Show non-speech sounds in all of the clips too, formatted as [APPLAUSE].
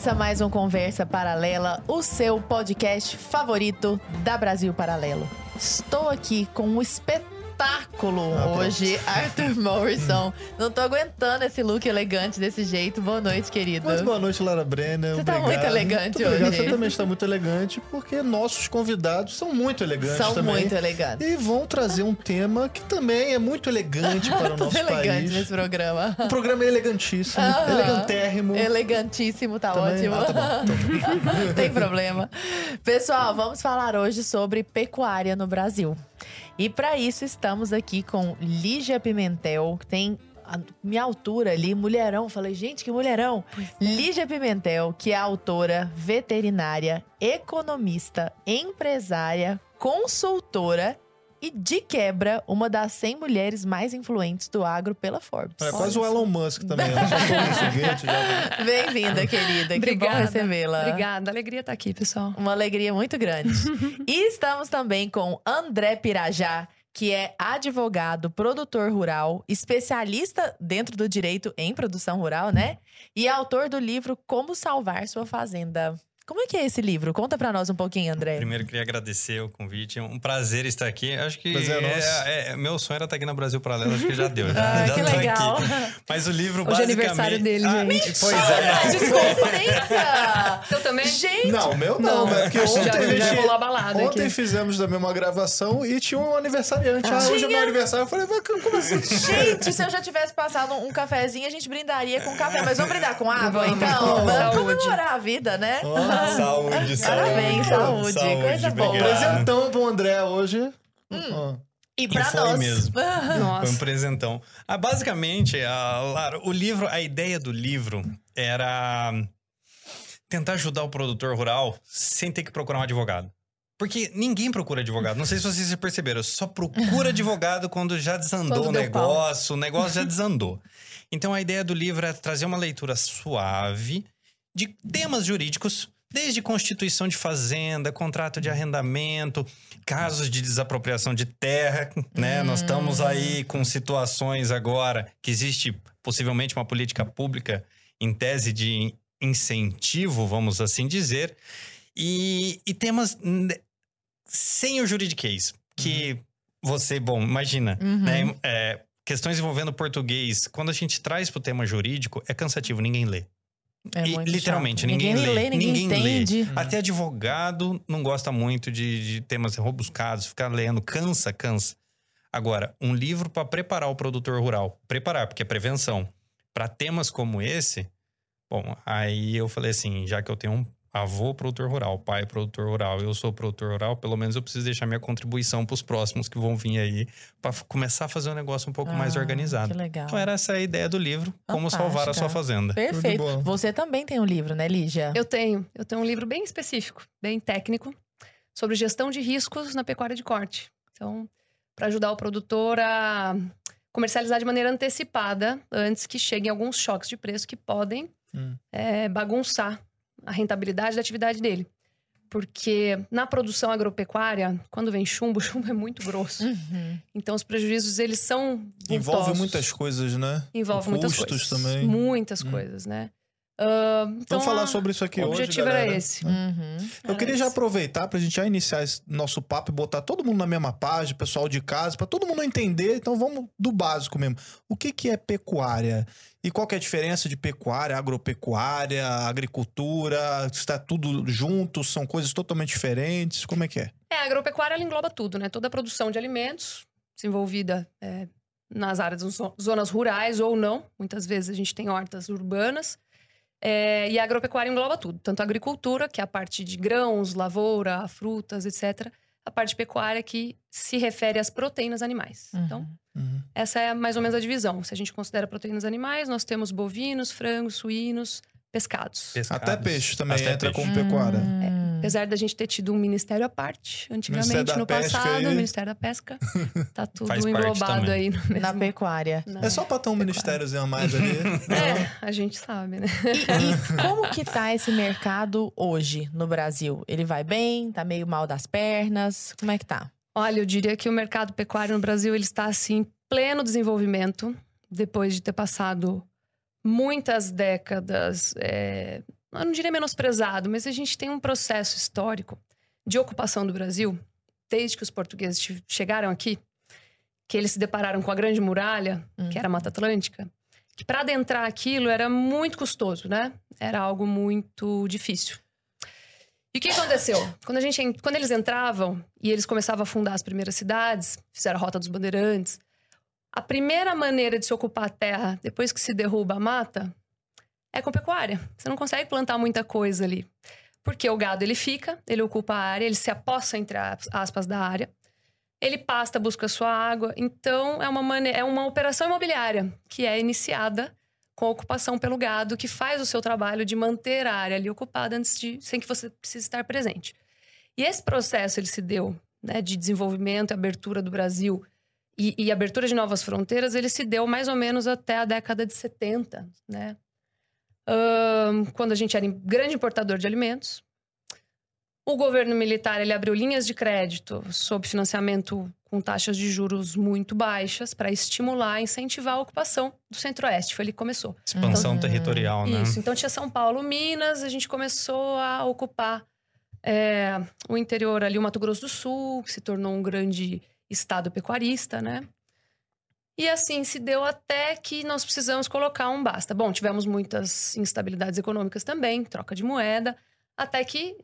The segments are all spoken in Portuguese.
Começa mais um Conversa Paralela, o seu podcast favorito da Brasil Paralelo. Estou aqui com um espetáculo ah, hoje, Arthur Morrison. Não tô aguentando esse look elegante desse jeito. Boa noite, querido. Mas boa noite, Lara Brenner. Você tá muito elegante muito hoje. Você também está muito elegante, porque nossos convidados são muito elegantes são também. muito elegantes. E vão trazer um tema que também é muito elegante para o [LAUGHS] nosso elegante país. nesse programa. Um programa elegantíssimo, uh -huh. elegantérrimo. Elegantíssimo, tá também? ótimo. Ah, tá bom. Não [LAUGHS] tem problema. Pessoal, vamos falar hoje sobre pecuária no Brasil. E para isso estamos aqui com Lígia Pimentel, que tem a minha altura ali, mulherão. Falei, gente, que mulherão. É. Lígia Pimentel, que é autora, veterinária, economista, empresária, consultora e, de quebra, uma das 100 mulheres mais influentes do agro pela Forbes. É quase o Elon Musk também. Já [LAUGHS] Bem-vinda, querida. Obrigada. Que bom recebê-la. Obrigada. Alegria estar aqui, pessoal. Uma alegria muito grande. [LAUGHS] e estamos também com André Pirajá, que é advogado, produtor rural, especialista dentro do direito em produção rural, né? E autor do livro Como Salvar Sua Fazenda. Como é que é esse livro? Conta para nós um pouquinho, André. Primeiro, queria agradecer o convite. É um prazer estar aqui. Acho que prazer é, é, é, meu sonho era estar aqui no Brasil Paralelo. Acho que já deu. [LAUGHS] Já, ah, já que legal. Aqui. Mas o livro, Hoje basicamente... é aniversário dele, ah, gente. Pois é. [LAUGHS] Desconferência! Eu também? Gente! Não, meu não. não. É porque ontem, já, gente, já rolou a balada ontem aqui. fizemos também uma gravação e tinha um aniversariante. Ah, ah hoje é meu aniversário. Eu falei, como assim? [LAUGHS] Gente, se eu já tivesse passado um cafezinho, a gente brindaria com café. Mas vamos brindar com água, então? Vamos comemorar a vida, né? Oh, saúde, saúde. Parabéns, saúde. saúde coisa boa. Presentão pro André hoje. Hum. E pra e foi nós. mesmo. [LAUGHS] Nossa. Foi um presentão. Ah, basicamente, a, Lara, o livro, a ideia do livro era tentar ajudar o produtor rural sem ter que procurar um advogado. Porque ninguém procura advogado. Não sei se vocês perceberam. Só procura [LAUGHS] advogado quando já desandou Quando o negócio. O negócio já [LAUGHS] desandou. Então a ideia do livro é trazer uma leitura suave de temas jurídicos Desde constituição de fazenda, contrato de arrendamento, casos de desapropriação de terra, né? Hum. Nós estamos aí com situações agora que existe possivelmente uma política pública em tese de incentivo, vamos assim dizer, e, e temas sem o juridiquês, que uhum. você, bom, imagina, uhum. né? É, questões envolvendo português, quando a gente traz para o tema jurídico, é cansativo, ninguém lê. É e, literalmente, chato. ninguém, ninguém, lê, ninguém, ninguém entende. Lê. Até advogado não gosta muito de, de temas robuscados, ficar lendo, cansa, cansa. Agora, um livro para preparar o produtor rural, preparar, porque é prevenção, para temas como esse, bom, aí eu falei assim, já que eu tenho um avô produtor rural, pai produtor rural, eu sou produtor rural, pelo menos eu preciso deixar minha contribuição para os próximos que vão vir aí, para começar a fazer um negócio um pouco ah, mais organizado. Que legal. Então era essa a ideia do livro, Como Salvar a Sua Fazenda. Perfeito. Você também tem um livro, né, Lígia? Eu tenho. Eu tenho um livro bem específico, bem técnico, sobre gestão de riscos na pecuária de corte. Então, para ajudar o produtor a comercializar de maneira antecipada, antes que cheguem alguns choques de preço que podem hum. é, bagunçar a rentabilidade da atividade dele. Porque na produção agropecuária, quando vem chumbo, o [LAUGHS] chumbo é muito grosso. Uhum. Então os prejuízos, eles são vultosos. Envolve muitas coisas, né? Envolve muitas coisas. também. Muitas hum. coisas, né? Uh, então, Vamos falar sobre isso aqui hoje. O objetivo galera. era esse. Uhum. Eu queria já aproveitar para a gente já iniciar esse nosso papo e botar todo mundo na mesma página, pessoal de casa, para todo mundo entender. Então vamos do básico mesmo. O que, que é pecuária? E qual que é a diferença de pecuária, agropecuária, agricultura? Está tudo junto? São coisas totalmente diferentes? Como é que é? É, a agropecuária ela engloba tudo, né? Toda a produção de alimentos desenvolvida é, nas áreas, zonas rurais ou não. Muitas vezes a gente tem hortas urbanas. É, e a agropecuária engloba tudo, tanto a agricultura, que é a parte de grãos, lavoura, frutas, etc., a parte pecuária que se refere às proteínas animais. Uhum. Então, uhum. essa é mais ou menos a divisão. Se a gente considera proteínas animais, nós temos bovinos, frangos, suínos, pescados. pescados. Até peixe também Até entra peixe. como pecuária. Hum. É, apesar da gente ter tido um ministério à parte, antigamente, no passado, o Ministério da Pesca. [LAUGHS] Tá tudo englobado aí mesmo, na pecuária. Na é só pra ter um ministériozinho a mais ali. [LAUGHS] é, a gente sabe, né? E, e, como que tá esse mercado hoje no Brasil? Ele vai bem? Tá meio mal das pernas? Como é que tá? Olha, eu diria que o mercado pecuário no Brasil ele está assim pleno desenvolvimento depois de ter passado muitas décadas é, eu não diria menosprezado, mas a gente tem um processo histórico de ocupação do Brasil, desde que os portugueses che- chegaram aqui, que eles se depararam com a Grande Muralha, que era a Mata Atlântica, que para adentrar aquilo era muito custoso, né? Era algo muito difícil. E o que aconteceu? Quando, a gente, en- quando eles entravam e eles começavam a fundar as primeiras cidades, fizeram a Rota dos Bandeirantes, a primeira maneira de se ocupar a terra depois que se derruba a mata é com pecuária. Você não consegue plantar muita coisa ali. Porque o gado ele fica, ele ocupa a área, ele se apossa entre as- aspas da área. Ele pasta, busca sua água. Então é uma mane- é uma operação imobiliária que é iniciada com a ocupação pelo gado, que faz o seu trabalho de manter a área ali ocupada antes de sem que você precise estar presente. E esse processo ele se deu, né, de desenvolvimento e abertura do Brasil e, e abertura de novas fronteiras, ele se deu mais ou menos até a década de 70, né? Quando a gente era grande importador de alimentos. O governo militar ele abriu linhas de crédito sob financiamento com taxas de juros muito baixas para estimular, incentivar a ocupação do Centro-Oeste. Foi ali que começou. Expansão Uhum. territorial, né? Isso. Então tinha São Paulo, Minas, a gente começou a ocupar é, o interior ali, o Mato Grosso do Sul, que se tornou um grande estado pecuarista, né? E assim se deu até que nós precisamos colocar um basta. Bom, tivemos muitas instabilidades econômicas também, troca de moeda, até que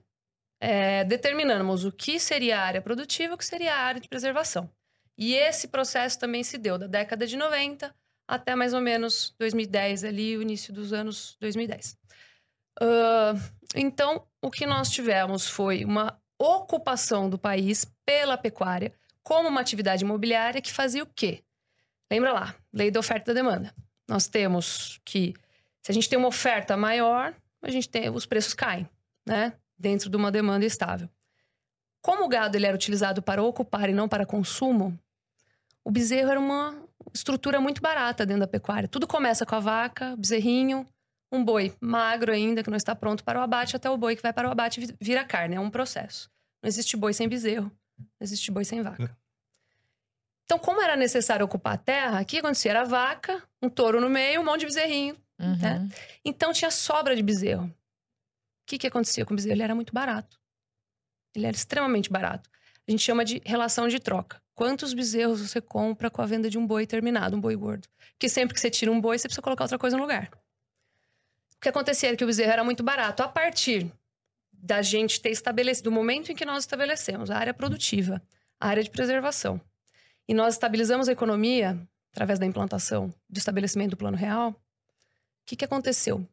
é, determinamos o que seria a área produtiva e o que seria a área de preservação. E esse processo também se deu da década de 90 até mais ou menos 2010, ali, o início dos anos 2010. Ah, então, o que nós tivemos foi uma ocupação do país pela pecuária como uma atividade imobiliária que fazia o quê? Lembra lá, lei da oferta e da demanda. Nós temos que, se a gente tem uma oferta maior, a gente tem, os preços caem, né? Dentro de uma demanda estável. Como o gado ele era utilizado para ocupar e não para consumo, o bezerro era uma estrutura muito barata dentro da pecuária. Tudo começa com a vaca, bezerrinho, um boi magro ainda, que não está pronto para o abate, até o boi que vai para o abate vi- vira carne. É um processo. Não existe boi sem bezerro, não existe boi sem vaca. Então, como era necessário ocupar a terra, o que acontecia? Era vaca, um touro no meio, um monte de bezerrinho. Uhum. né? Então, tinha sobra de bezerro. O que, que acontecia com o bezerro? Ele era muito barato. Ele era extremamente barato. A gente chama de relação de troca. Quantos bezerros você compra com a venda de um boi terminado, um boi gordo? Porque sempre que você tira um boi, você precisa colocar outra coisa no lugar. O que acontecia era que o bezerro era muito barato. A partir da gente ter estabelecido, do momento em que nós estabelecemos a área produtiva, a área de preservação, e nós estabilizamos a economia através da implantação do estabelecimento do plano real, o que, que aconteceu?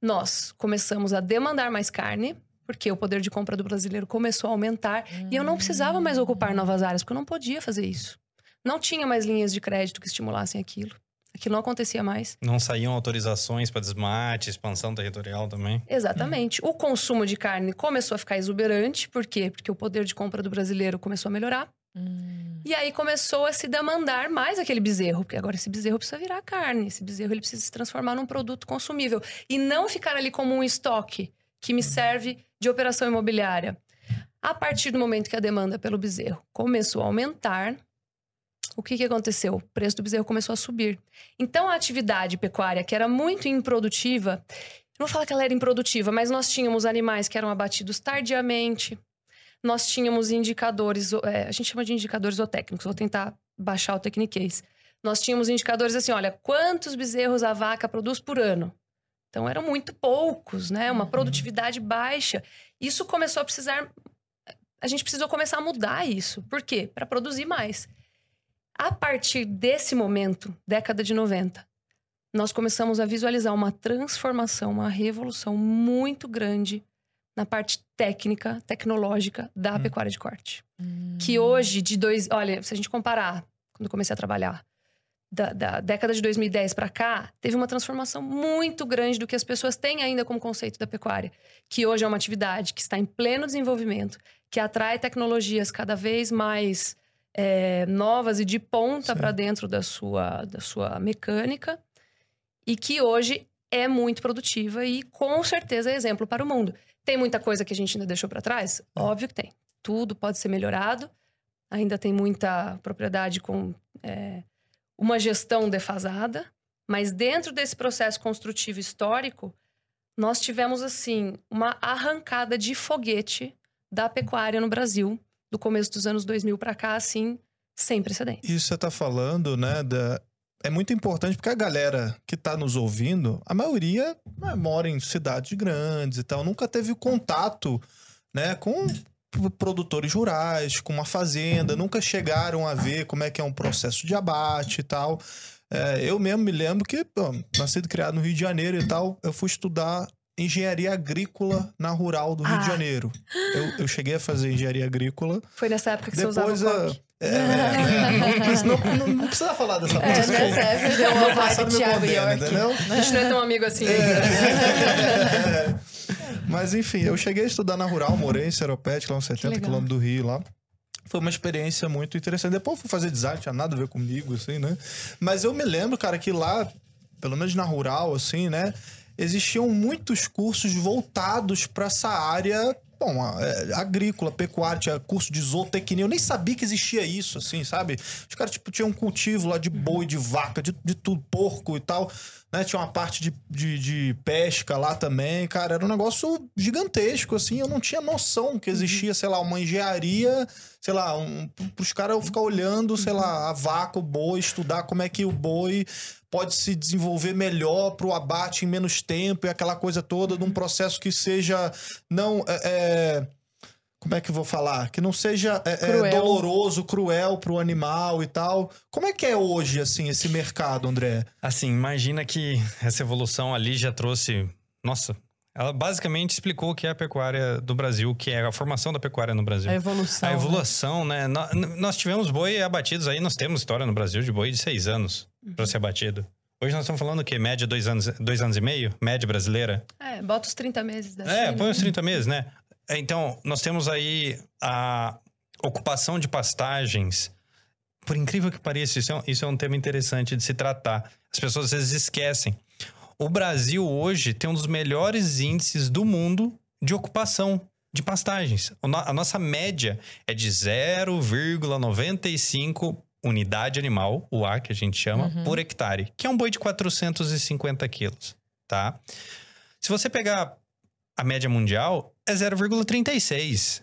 Nós começamos a demandar mais carne, porque o poder de compra do brasileiro começou a aumentar, e eu não precisava mais ocupar novas áreas, porque eu não podia fazer isso. Não tinha mais linhas de crédito que estimulassem aquilo. Aquilo não acontecia mais. Não saíam autorizações para desmate, expansão territorial também. Exatamente. O consumo de carne começou a ficar exuberante. Por quê? Porque o poder de compra do brasileiro começou a melhorar. Hum. E aí começou a se demandar mais aquele bezerro, porque agora esse bezerro precisa virar carne, esse bezerro ele precisa se transformar num produto consumível e não ficar ali como um estoque que me serve de operação imobiliária. A partir do momento que a demanda pelo bezerro começou a aumentar, o que, que aconteceu? O preço do bezerro começou a subir. Então a atividade pecuária, que era muito improdutiva, não vou falar que ela era improdutiva, mas nós tínhamos animais que eram abatidos tardiamente, nós tínhamos indicadores, é, a gente chama de indicadores zootécnicos, vou tentar baixar o tecniquez. Nós tínhamos indicadores assim, olha, quantos bezerros a vaca produz por ano? Então eram muito poucos, né? Uma Uhum. produtividade baixa. Isso começou a precisar a gente precisou começar a mudar isso. Por quê? Para produzir mais. A partir desse momento, década de 90, nós começamos a visualizar uma transformação, uma revolução muito grande na parte técnica, tecnológica da Hum. pecuária de corte. Hum. Que hoje, de dois. Olha, se a gente comparar, quando eu comecei a trabalhar, da, da década de 2010 para cá, teve uma transformação muito grande do que as pessoas têm ainda como conceito da pecuária. Que hoje é uma atividade que está em pleno desenvolvimento, que atrai tecnologias cada vez mais é, novas e de ponta para dentro da sua, da sua mecânica, e que hoje é muito produtiva e com certeza é exemplo para o mundo. Tem muita coisa que a gente ainda deixou para trás? Óbvio que tem. Tudo pode ser melhorado. Ainda tem muita propriedade com é, uma gestão defasada. Mas dentro desse processo construtivo histórico, nós tivemos, assim, uma arrancada de foguete da pecuária no Brasil, do começo dos anos 2000 para cá, assim, sem precedentes. Isso você tá falando, né, da... É muito importante porque a galera que tá nos ouvindo, a maioria né, mora em cidades grandes e tal, nunca teve contato, né, com produtores rurais, com uma fazenda, nunca chegaram a ver como é que é um processo de abate e tal. É, eu mesmo me lembro que, pô, nascido e criado no Rio de Janeiro e tal, eu fui estudar engenharia agrícola na rural do Rio de Ah. Janeiro. Eu, eu cheguei a fazer engenharia agrícola. Foi nessa época que Depois você usava a- coque. É, é, não, precisa- não- precisa falar dessa É, música. nessa época deu uma vibe Thiago York. entendeu? A gente não é tão amigo assim. É. [LAUGHS] Mas enfim, eu cheguei a estudar na rural, morei em Seropete, lá uns 70 legal. quilômetros do Rio lá. Foi uma experiência muito interessante. Depois eu fui fazer design, tinha nada a ver comigo, assim, né? Mas eu me lembro, cara, que lá, pelo menos na rural, assim, né? Existiam muitos cursos voltados para essa área, bom, é, agrícola, pecuária, tinha curso de zootecnia. Eu nem sabia que existia isso, assim, sabe? Os caras, tipo, tinham um cultivo lá de boi, de vaca, de, de tudo, porco e tal. Né? Tinha uma parte de, de, de pesca lá também, cara. Era um negócio gigantesco, assim. Eu não tinha noção que existia, sei lá, uma engenharia, sei lá, um, pros caras ficar olhando, sei lá, a vaca, o boi, estudar como é que o boi pode se desenvolver melhor pro abate em menos tempo e aquela coisa toda de um processo que seja não é, é, como é que eu vou falar? Que não seja é, é, Cruel. doloroso, cruel pro animal e tal. Como é que é hoje, assim, esse mercado, André? Assim, imagina que essa evolução ali já trouxe. Nossa, ela basicamente explicou o que é a pecuária do Brasil, o que é a formação da pecuária no Brasil. A evolução. A né? evolução, né? Nó- Nós tivemos boi abatidos aí, nós temos história no Brasil de boi de seis anos para ser abatido. Hoje nós estamos falando o quê? Média dois anos, dois anos e meio? Média brasileira? É, bota os 30 meses da É, China. põe uns 30 meses, né? Então, nós temos aí a ocupação de pastagens. Por incrível que pareça, isso é, um, isso é um tema interessante de se tratar. As pessoas às vezes esquecem. O Brasil hoje tem um dos melhores índices do mundo de ocupação de pastagens. A nossa média é de 0,95 unidade animal, o A que a gente chama, Uhum. por hectare, que é um boi de 450 quilos, tá? Se você pegar a média mundial, é 0,36.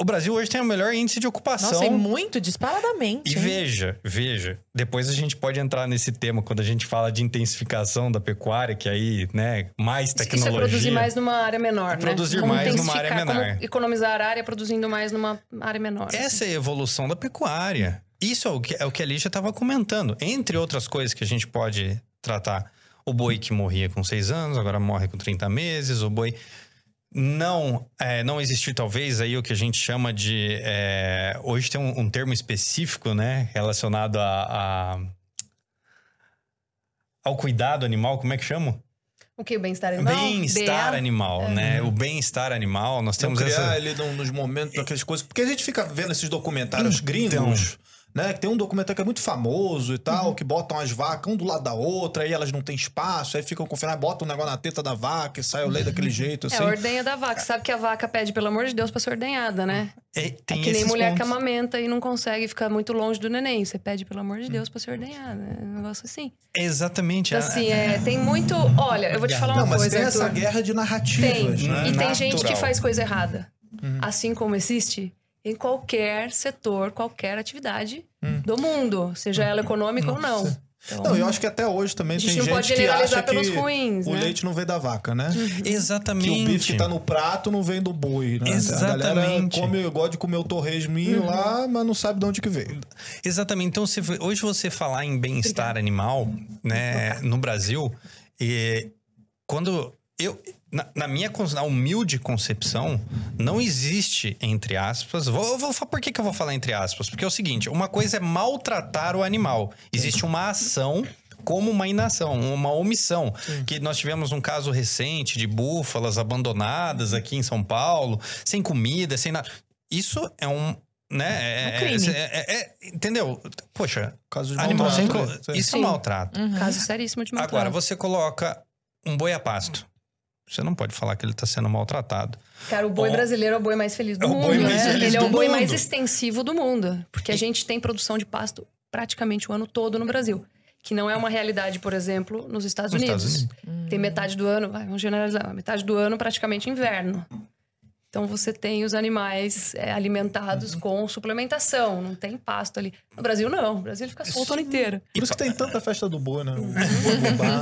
O Brasil hoje tem o melhor índice de ocupação. Nossa, e muito disparadamente. E hein? veja, veja, depois a gente pode entrar nesse tema quando a gente fala de intensificação da pecuária, que aí, né, mais Isso- Isso é tecnologia. produzir mais numa área menor, É né? produzir Como mais numa área menor. Economizar área produzindo mais numa área menor. assim. Essa é a evolução da pecuária. Isso é o que, é o que a Lígia estava comentando. Entre outras coisas que a gente pode tratar. O boi que morria com seis anos, agora morre com 30 meses. O boi não é, não existiu, talvez, aí o que a gente chama de... é, hoje tem um, um termo específico, né? Relacionado a, a- ao cuidado animal. Como é que chama? O que? O bem-estar animal? Bem-estar animal, né? O bem-estar animal. Nós Não temos criar essa... ele nos momentos, aquelas coisas. Porque a gente fica vendo esses documentários Então. gringos, né? Que tem um documentário que é muito famoso e tal, que botam as vacas um do lado da outra, aí elas não têm espaço, aí ficam confinadas, botam um negócio na teta da vaca e sai o leite daquele jeito, É assim. a ordenha da vaca. Sabe que a vaca pede, pelo amor de Deus, pra ser ordenhada, né? É, É tem que nem mulher que pontos. amamenta e não consegue ficar muito longe do neném. Você pede, pelo amor de Hum. Deus, pra ser ordenhada. É um negócio assim. Exatamente. Então, a- assim, é, tem muito... Olha, eu vou te falar uma Não, mas coisa, tem essa Arthur. guerra de narrativas, Tem. né? E tem gente que faz coisa errada. Uhum. Assim como existe em qualquer setor, qualquer atividade Hum. do mundo. Seja ela econômica ou não. Então, Não, eu acho que até hoje também A tem gente não gente pode que generalizar acha que pelos ruins, o né? leite não vem da vaca, né? Exatamente. Que o bife que tá no prato não vem do boi, né? A galera Exatamente. come, gosta de comer o torresminho lá, mas não sabe de onde que veio. Exatamente. Então, se, hoje você falar em bem-estar animal, né, no Brasil, e quando eu. Na, na minha na humilde concepção, não existe, entre aspas. Vou, vou, falar- por que, que eu vou falar entre aspas? Porque é o seguinte: uma coisa é maltratar o animal. Existe uma ação como uma inação, uma omissão. Que nós tivemos um caso recente de búfalas abandonadas aqui em São Paulo, sem comida, sem nada. Isso é um. Né? Um crime. é- é- é- entendeu? Poxa, Caso de animal sem. maltrato? Sim. Isso é Sim. maltrato. Uhum. caso seríssimo de maltrato. Agora, você coloca um boi a pasto. Você não pode falar que ele está sendo maltratado. Cara, o boi Ó, brasileiro é o boi mais feliz do é mundo, né? feliz Ele é o boi mundo. mais extensivo do mundo. Porque a gente tem produção de pasto praticamente o ano todo no Brasil. que não é uma realidade, por exemplo, nos Estados Nos Unidos. Estados Tem metade do ano, vai, vamos generalizar, metade do ano praticamente inverno. Então você tem os animais é, alimentados com suplementação, não tem pasto ali. No Brasil não, no Brasil fica solto o ano inteiro. Por isso que tem tanta festa do boi, né? O bubá,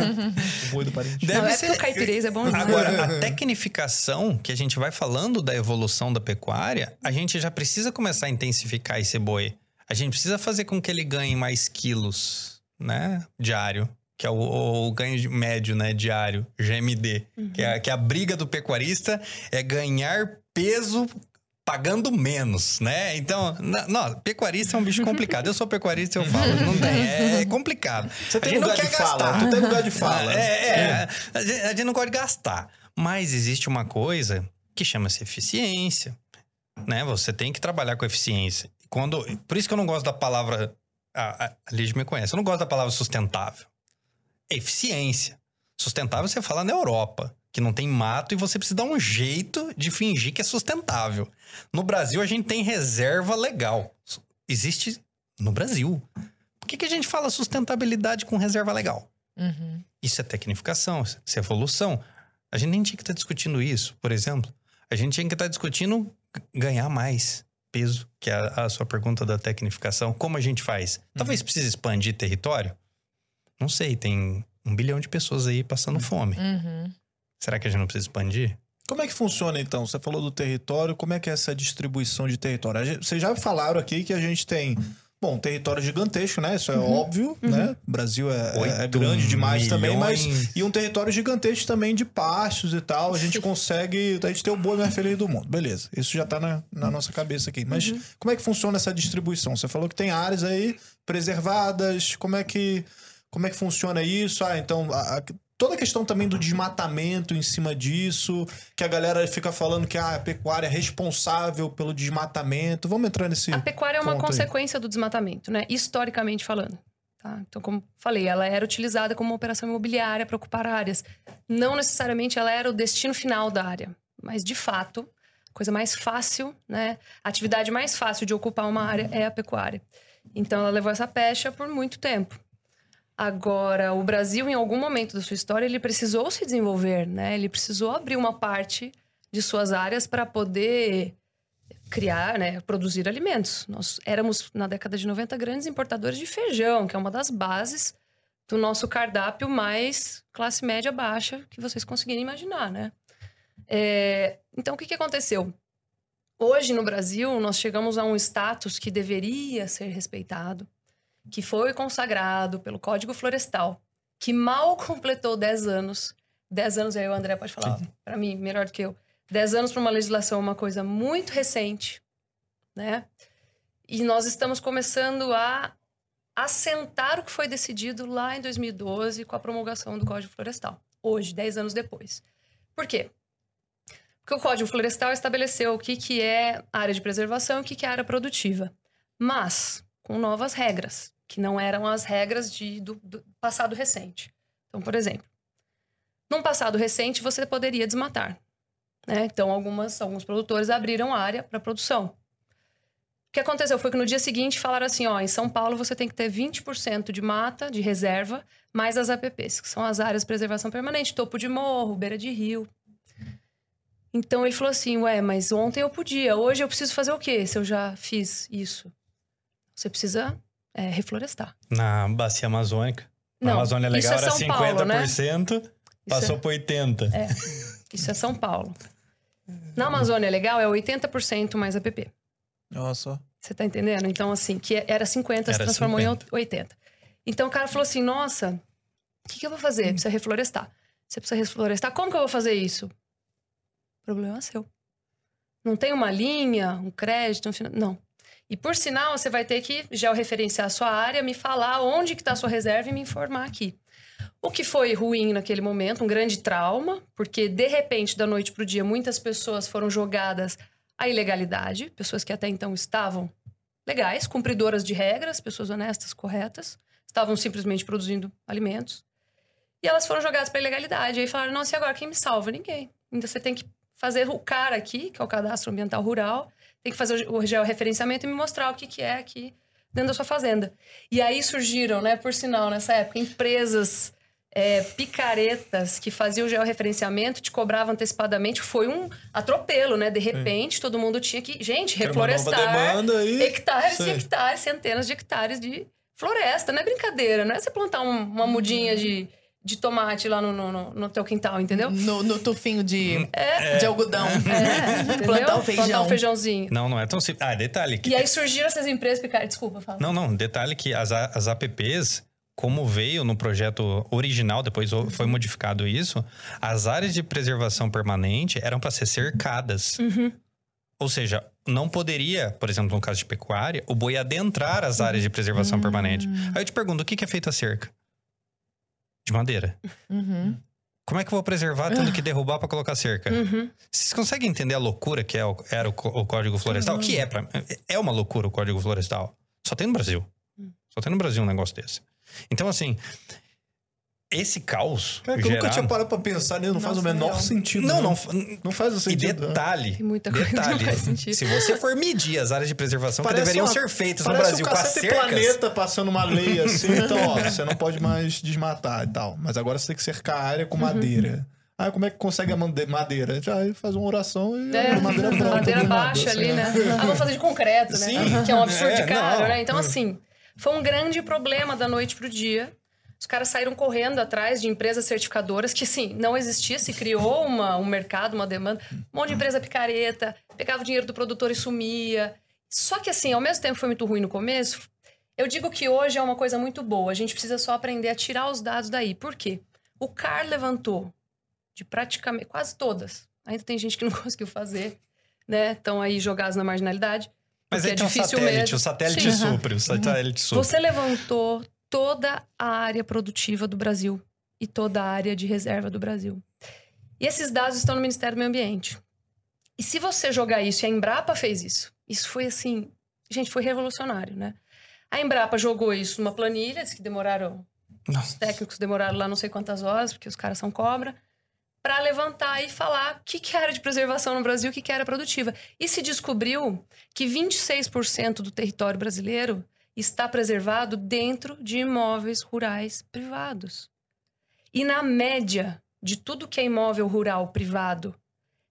o boi do parente. Deve não, é ser- o caipirês é bom demais. Agora, a tecnificação, que a gente vai falando da evolução da pecuária, a gente já precisa começar a intensificar esse boi. A gente precisa fazer com que ele ganhe mais quilos, né? Diário. Que é o, o ganho de- médio, né? Diário, GMD. Que, é, que a briga do pecuarista é ganhar peso pagando menos, né? Então, não, pecuarista é um bicho complicado. Eu sou pecuarista, eu falo, não tem, é, é complicado. Você A tem gente não lugar de quer fala, gastar. tu tem lugar de fala. É, é, A, gente, a gente não gosta de gastar. Mas existe uma coisa que chama-se eficiência. Né? Você tem que trabalhar com eficiência. Quando, por isso que eu não gosto da palavra. A, a, a Liz me conhece. Eu não gosto da palavra sustentável. Eficiência. Sustentável você fala na Europa, que não tem mato e você precisa dar um jeito de fingir que é sustentável. No Brasil, a gente tem reserva legal. Existe no Brasil. Por que, que a gente fala sustentabilidade com reserva legal? Uhum. Isso é tecnificação, isso é evolução. A gente nem tinha que estar discutindo isso, por exemplo. A gente tinha que estar discutindo g- ganhar mais peso, que é a, a sua pergunta da tecnificação. Como a gente faz? Talvez precise expandir território? Não sei, tem um bilhão de pessoas aí passando fome. Uhum. Será que a gente não precisa expandir? Como é que funciona então? Você falou do território, como é que é essa distribuição de território? Gente- Vocês já falaram aqui que a gente tem, bom, um território gigantesco, né? Isso é óbvio, né? O Brasil é, é grande demais também, mas milhões. e um território gigantesco também de pastos e tal. A gente [LAUGHS] consegue, a gente tem o boi mais feliz do mundo. Beleza, isso já tá na, na nossa cabeça aqui. Mas como é que funciona essa distribuição? Você falou que tem áreas aí preservadas, como é que como é que funciona isso? Ah, então a- a- toda a questão também do desmatamento em cima disso, que a galera fica falando que ah, a pecuária é responsável pelo desmatamento. Vamos entrar nesse. A pecuária é uma ponto aí. consequência do desmatamento, né? Historicamente falando. Tá? Então, como falei, ela era utilizada como uma operação imobiliária para ocupar áreas. Não necessariamente ela era o destino final da área, mas de fato, a coisa mais fácil, né? A atividade mais fácil de ocupar uma área é a pecuária. Então, ela levou essa pecha por muito tempo. Agora, o Brasil, em algum momento da sua história, ele precisou se desenvolver, né? Ele precisou abrir uma parte de suas áreas para poder criar, né, produzir alimentos. Nós éramos, na década de 90, grandes importadores de feijão, que é uma das bases do nosso cardápio mais classe média baixa que vocês conseguirem imaginar, né? É, então, o que, que aconteceu? Hoje, no Brasil, nós chegamos a um status que deveria ser respeitado, que foi consagrado pelo Código Florestal, que mal [LAUGHS] completou 10 anos. 10 anos, aí o André pode falar para mim melhor do que eu. 10 anos para uma legislação é uma coisa muito recente, né? E nós estamos começando a assentar o que foi decidido lá em 2012 com a promulgação do Código Florestal. Hoje, 10 anos depois. Por quê? Porque o Código Florestal estabeleceu o que, que é área de preservação e o que, que é área produtiva. Mas com novas regras, que não eram as regras de, do, do passado recente. Então, por exemplo, num passado recente, você poderia desmatar. Né? Então, algumas, alguns produtores abriram área para produção. O que aconteceu foi que no dia seguinte falaram assim: ó, em São Paulo você tem que ter 20% de mata, de reserva, mais as APPs, que são as áreas de preservação permanente, topo de morro, beira de rio. Então ele falou assim: ué, mas ontem eu podia, hoje eu preciso fazer o quê se eu já fiz isso? Você precisa é, reflorestar. Na bacia amazônica. Na Não, Amazônia isso Legal é era São Paulo, né? 50%, passou é- para 80%. É, isso é São Paulo. Na Amazônia Legal é 80% mais APP. Nossa. Você tá entendendo? Então, assim, que era 50, se Era transformou 50. em 80. Então o cara falou assim: nossa, o que, que eu vou fazer? Precisa reflorestar. Você precisa reflorestar? Como que eu vou fazer isso? Problema seu. Não tem uma linha, um crédito, um finan... Não. E por sinal, você vai ter que georreferenciar a sua área, me falar onde que está a sua reserva e me informar aqui. O que foi ruim naquele momento, um grande trauma, porque de repente, da noite para o dia, muitas pessoas foram jogadas à ilegalidade, pessoas que até então estavam legais, cumpridoras de regras, pessoas honestas, corretas, estavam simplesmente produzindo alimentos. E elas foram jogadas para ilegalidade. Aí falaram: nossa, e agora quem me salva? Ninguém. Ainda você tem que fazer o cara aqui, que é o cadastro ambiental rural, tem que fazer o georreferenciamento e me mostrar o que, que é aqui dentro da sua fazenda. E aí surgiram, né, por sinal, nessa época, empresas é, picaretas que faziam georreferenciamento, te cobravam antecipadamente. Foi um atropelo, né? De repente, todo mundo tinha que, gente, reflorestar e- hectares Sei. e hectares, centenas de hectares de floresta. Não é brincadeira, não é você plantar um- uma mudinha de, de tomate lá no, no, no- no teu quintal, entendeu? No, no tufinho de, de algodão. É, [LAUGHS] entendeu? Plantar um feijão. Plantar um feijãozinho. Não, não é tão simples. Ah, detalhe. Que E aí surgiram essas empresas picaretas. Desculpa, fala. Não, não. Detalhe que as, as APPs, como veio no projeto original, depois o- foi modificado isso, as áreas de preservação permanente eram para ser cercadas. Uhum. Ou seja, não poderia, por exemplo, no caso de pecuária, o boi adentrar as áreas de preservação permanente. Aí eu te pergunto, o que que é feita a cerca? De madeira. Uhum. Como é que eu vou preservar tendo que derrubar para colocar cerca? Uhum. Vocês conseguem entender a loucura que é o- era o, o Código Florestal? Que é, pra, é uma loucura o Código Florestal. Só tem no Brasil. Só tem no Brasil um negócio desse. Então, assim, esse caos. Cara, que eu nunca gerado- tinha parado pra pensar nisso, não faz o menor real. sentido. Não, não. Não faz o E sentido. né? detalhe. Tem muita coisa que não detalhe. faz sentido. Se você for medir as áreas de preservação que Parece deveriam uma- ser feitas no Brasil o com as Cacete cercas. Planeta passando uma lei [LAUGHS] assim, então, ó, você não pode mais desmatar e tal. Mas agora você tem que cercar a área com Uhum. madeira. Ah, como é que consegue a madeira? Já faz uma oração e É, a madeira pronta. madeira baixa assim, ali, né? Ah, vamos fazer de concreto, né? Sim. Que é um absurdo É, de caro, não. né? Então, assim, foi um grande problema da noite pro dia. Os caras saíram correndo atrás de empresas certificadoras que, assim, não existia, se criou uma, um mercado, uma demanda. Um monte de empresa picareta, pegava o dinheiro do produtor e sumia. Só que, assim, ao mesmo tempo foi muito ruim no começo, eu digo que hoje é uma coisa muito boa. A gente precisa só aprender a tirar os dados daí. Por quê? O CAR levantou de praticamente quase todas. Ainda tem gente que não [LAUGHS] conseguiu fazer, né? Estão aí jogados na marginalidade. Mas aí tem um difícil satélite, mesmo. o satélite Sim. supre, o satélite supre. Você levantou toda a área produtiva do Brasil e toda a área de reserva do Brasil. E esses dados estão no Ministério do Meio Ambiente. E se você jogar isso, e a Embrapa fez isso, isso foi assim, gente, foi revolucionário, né? A Embrapa jogou isso numa planilha, disse que demoraram, os Nossa. técnicos demoraram lá não sei quantas horas, porque os caras são cobra, para levantar e falar o que, que era de preservação no Brasil, o que, que era produtiva. E se descobriu que 26% do território brasileiro está preservado dentro de imóveis rurais privados. E na média de tudo que é imóvel rural privado,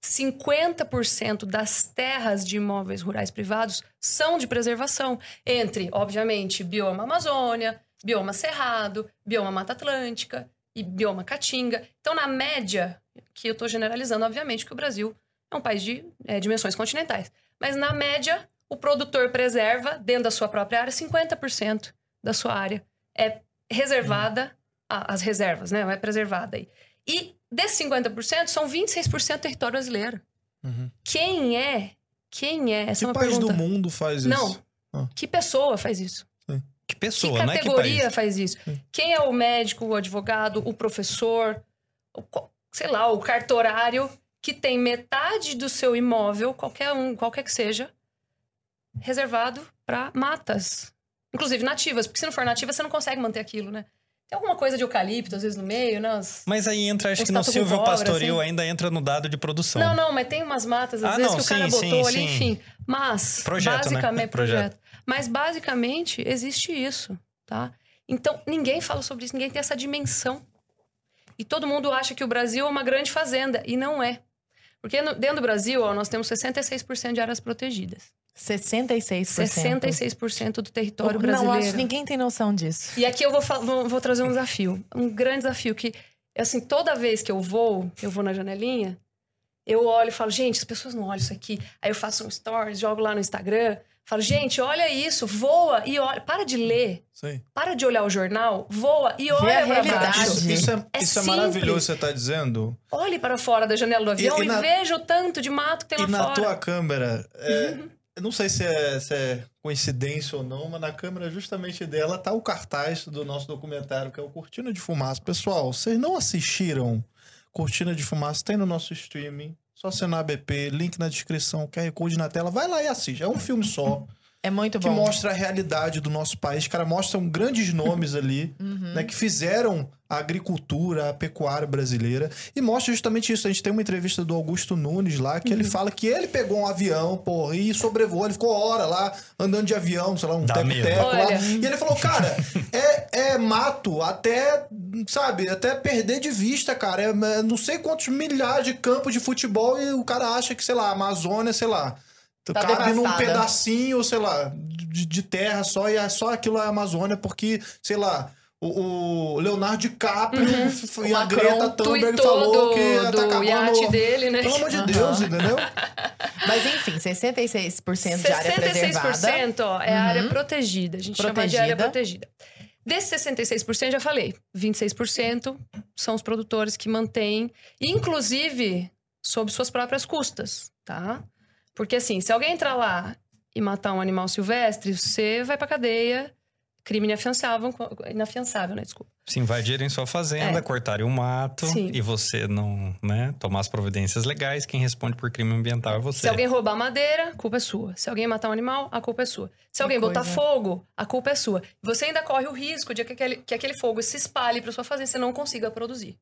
50% das terras de imóveis rurais privados são de preservação, entre, obviamente, bioma Amazônia, bioma Cerrado, bioma Mata Atlântica e bioma Caatinga. Então, na média, que eu estou generalizando, obviamente, que o Brasil é um país de é, dimensões continentais. Mas, na média, o produtor preserva, dentro da sua própria área, 50% da sua área é reservada, as reservas, né? É preservada aí. E desses 50%, são 26% do território brasileiro. Uhum. Quem é? Quem é? Essa Que é uma país pergunta. do mundo faz isso? Não. Ah. Que pessoa faz isso? Que Que pessoa, não é que categoria país. faz isso? Sim. Quem é o médico, o advogado, o professor, o sei lá, o cartorário que tem metade do seu imóvel, qualquer um, qualquer que seja, reservado para matas, inclusive nativas, porque se não for nativa você não consegue manter aquilo, né? Tem alguma coisa de eucalipto às vezes no meio, né? As- Mas aí entra, acho que no Silvio cobra, Pastoril assim. ainda entra no dado de produção. Não, não, mas tem umas matas às Ah, vezes não, que o cara sim, botou sim, ali, sim. enfim. Mas, Projeto, né? basicamente, Projeto. projeto. Mas basicamente existe isso, tá? Então, ninguém fala sobre isso, ninguém tem essa dimensão. E todo mundo acha que o Brasil é uma grande fazenda, e não é. Porque no- dentro do Brasil, ó, nós temos 66% de áreas protegidas. 66%. 66% do território Não, brasileiro. acho que ninguém tem noção disso. E aqui eu vou, vou, vou trazer um desafio. Um grande desafio que, assim, toda vez que eu vou, eu vou na janelinha, eu olho e falo, gente, as pessoas não olham isso aqui. Aí eu faço um stories, jogo lá no Instagram, falo, gente, olha isso, voa e olha. Para de ler, Sim. para de olhar o jornal, voa e a olha para realidade. baixo. Isso, isso é, É isso é maravilhoso, você tá dizendo. Olhe para fora da janela do avião e e, na- veja o tanto de mato que tem E lá na fora. tua câmera, é, eu não sei se é, se é coincidência ou não, mas na câmera justamente dela tá o cartaz do nosso documentário, que é o Cortina de Fumaça. Pessoal, vocês não assistiram Cortina de Fumaça? Tem no nosso streaming. Só assinar a BP, link na descrição, QR Code na tela. Vai lá e assiste. É um filme só. É muito que bom. mostra a realidade do nosso país. Cara, mostram grandes nomes [LAUGHS] ali, Uhum. né, que fizeram a agricultura, a pecuária brasileira. E mostra justamente isso. A gente tem uma entrevista do Augusto Nunes lá, que ele Uhum. fala que ele pegou um avião, porra, e sobrevoou. Ele ficou hora lá, andando de avião, sei lá, um teco-teco lá. E ele falou, cara, [LAUGHS] é, é mato até, sabe, até perder de vista, cara. É, é não sei quantos milhares de campos de futebol e o cara acha que, sei lá, a Amazônia, sei lá, Tá cabe num devastada. pedacinho, sei lá, de, de terra só, e é só aquilo é a Amazônia, porque, sei lá, o, o Leonardo DiCaprio O e a Macron Greta Thunberg falou do, que tá do acabando... iate dele, né? Pelo amor de. Deus, entendeu? [LAUGHS] Mas enfim, 66% de área preservada. 66% ó, é a área Uhum. protegida. A gente chama de área Protegida. protegida. Desses 66%, já falei, 26% são os produtores que mantêm, inclusive sob suas próprias custas, tá? Porque assim, se alguém entrar lá e matar um animal silvestre, você vai pra cadeia, crime inafiançável, inafiançável, né? Desculpa. Se invadirem sua fazenda, É. cortarem o mato Sim. e você não, né, tomar as providências legais, quem responde por crime ambiental é você. Se alguém roubar madeira, a culpa é sua. Se alguém matar um animal, a culpa é sua. Se alguém botar coisa. fogo, a culpa é sua. Você ainda corre o risco de que aquele, que aquele fogo se espalhe para sua fazenda e você não consiga produzir,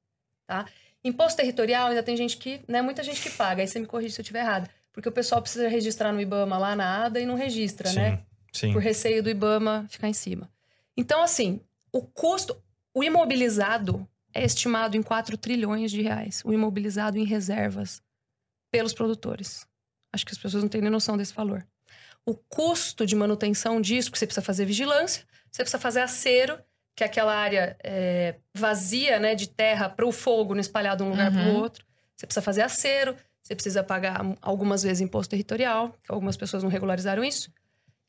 tá? Imposto territorial ainda tem gente que, né, muita gente que paga. Aí você me corrige se eu estiver errado, porque o pessoal precisa registrar no IBAMA lá na ADA e não registra, sim, né? sim. Por receio do IBAMA ficar em cima. Então, assim, o custo, o imobilizado é estimado em 4 trilhões de reais. O imobilizado em reservas pelos produtores. Acho que as pessoas não têm nem noção desse valor. O custo de manutenção disso, porque você precisa fazer vigilância, você precisa fazer acero, que é aquela área é, vazia né, de terra para o fogo não espalhar de um lugar para o Uhum. outro. Você precisa fazer acero, você precisa pagar algumas vezes imposto territorial, algumas pessoas não regularizaram isso.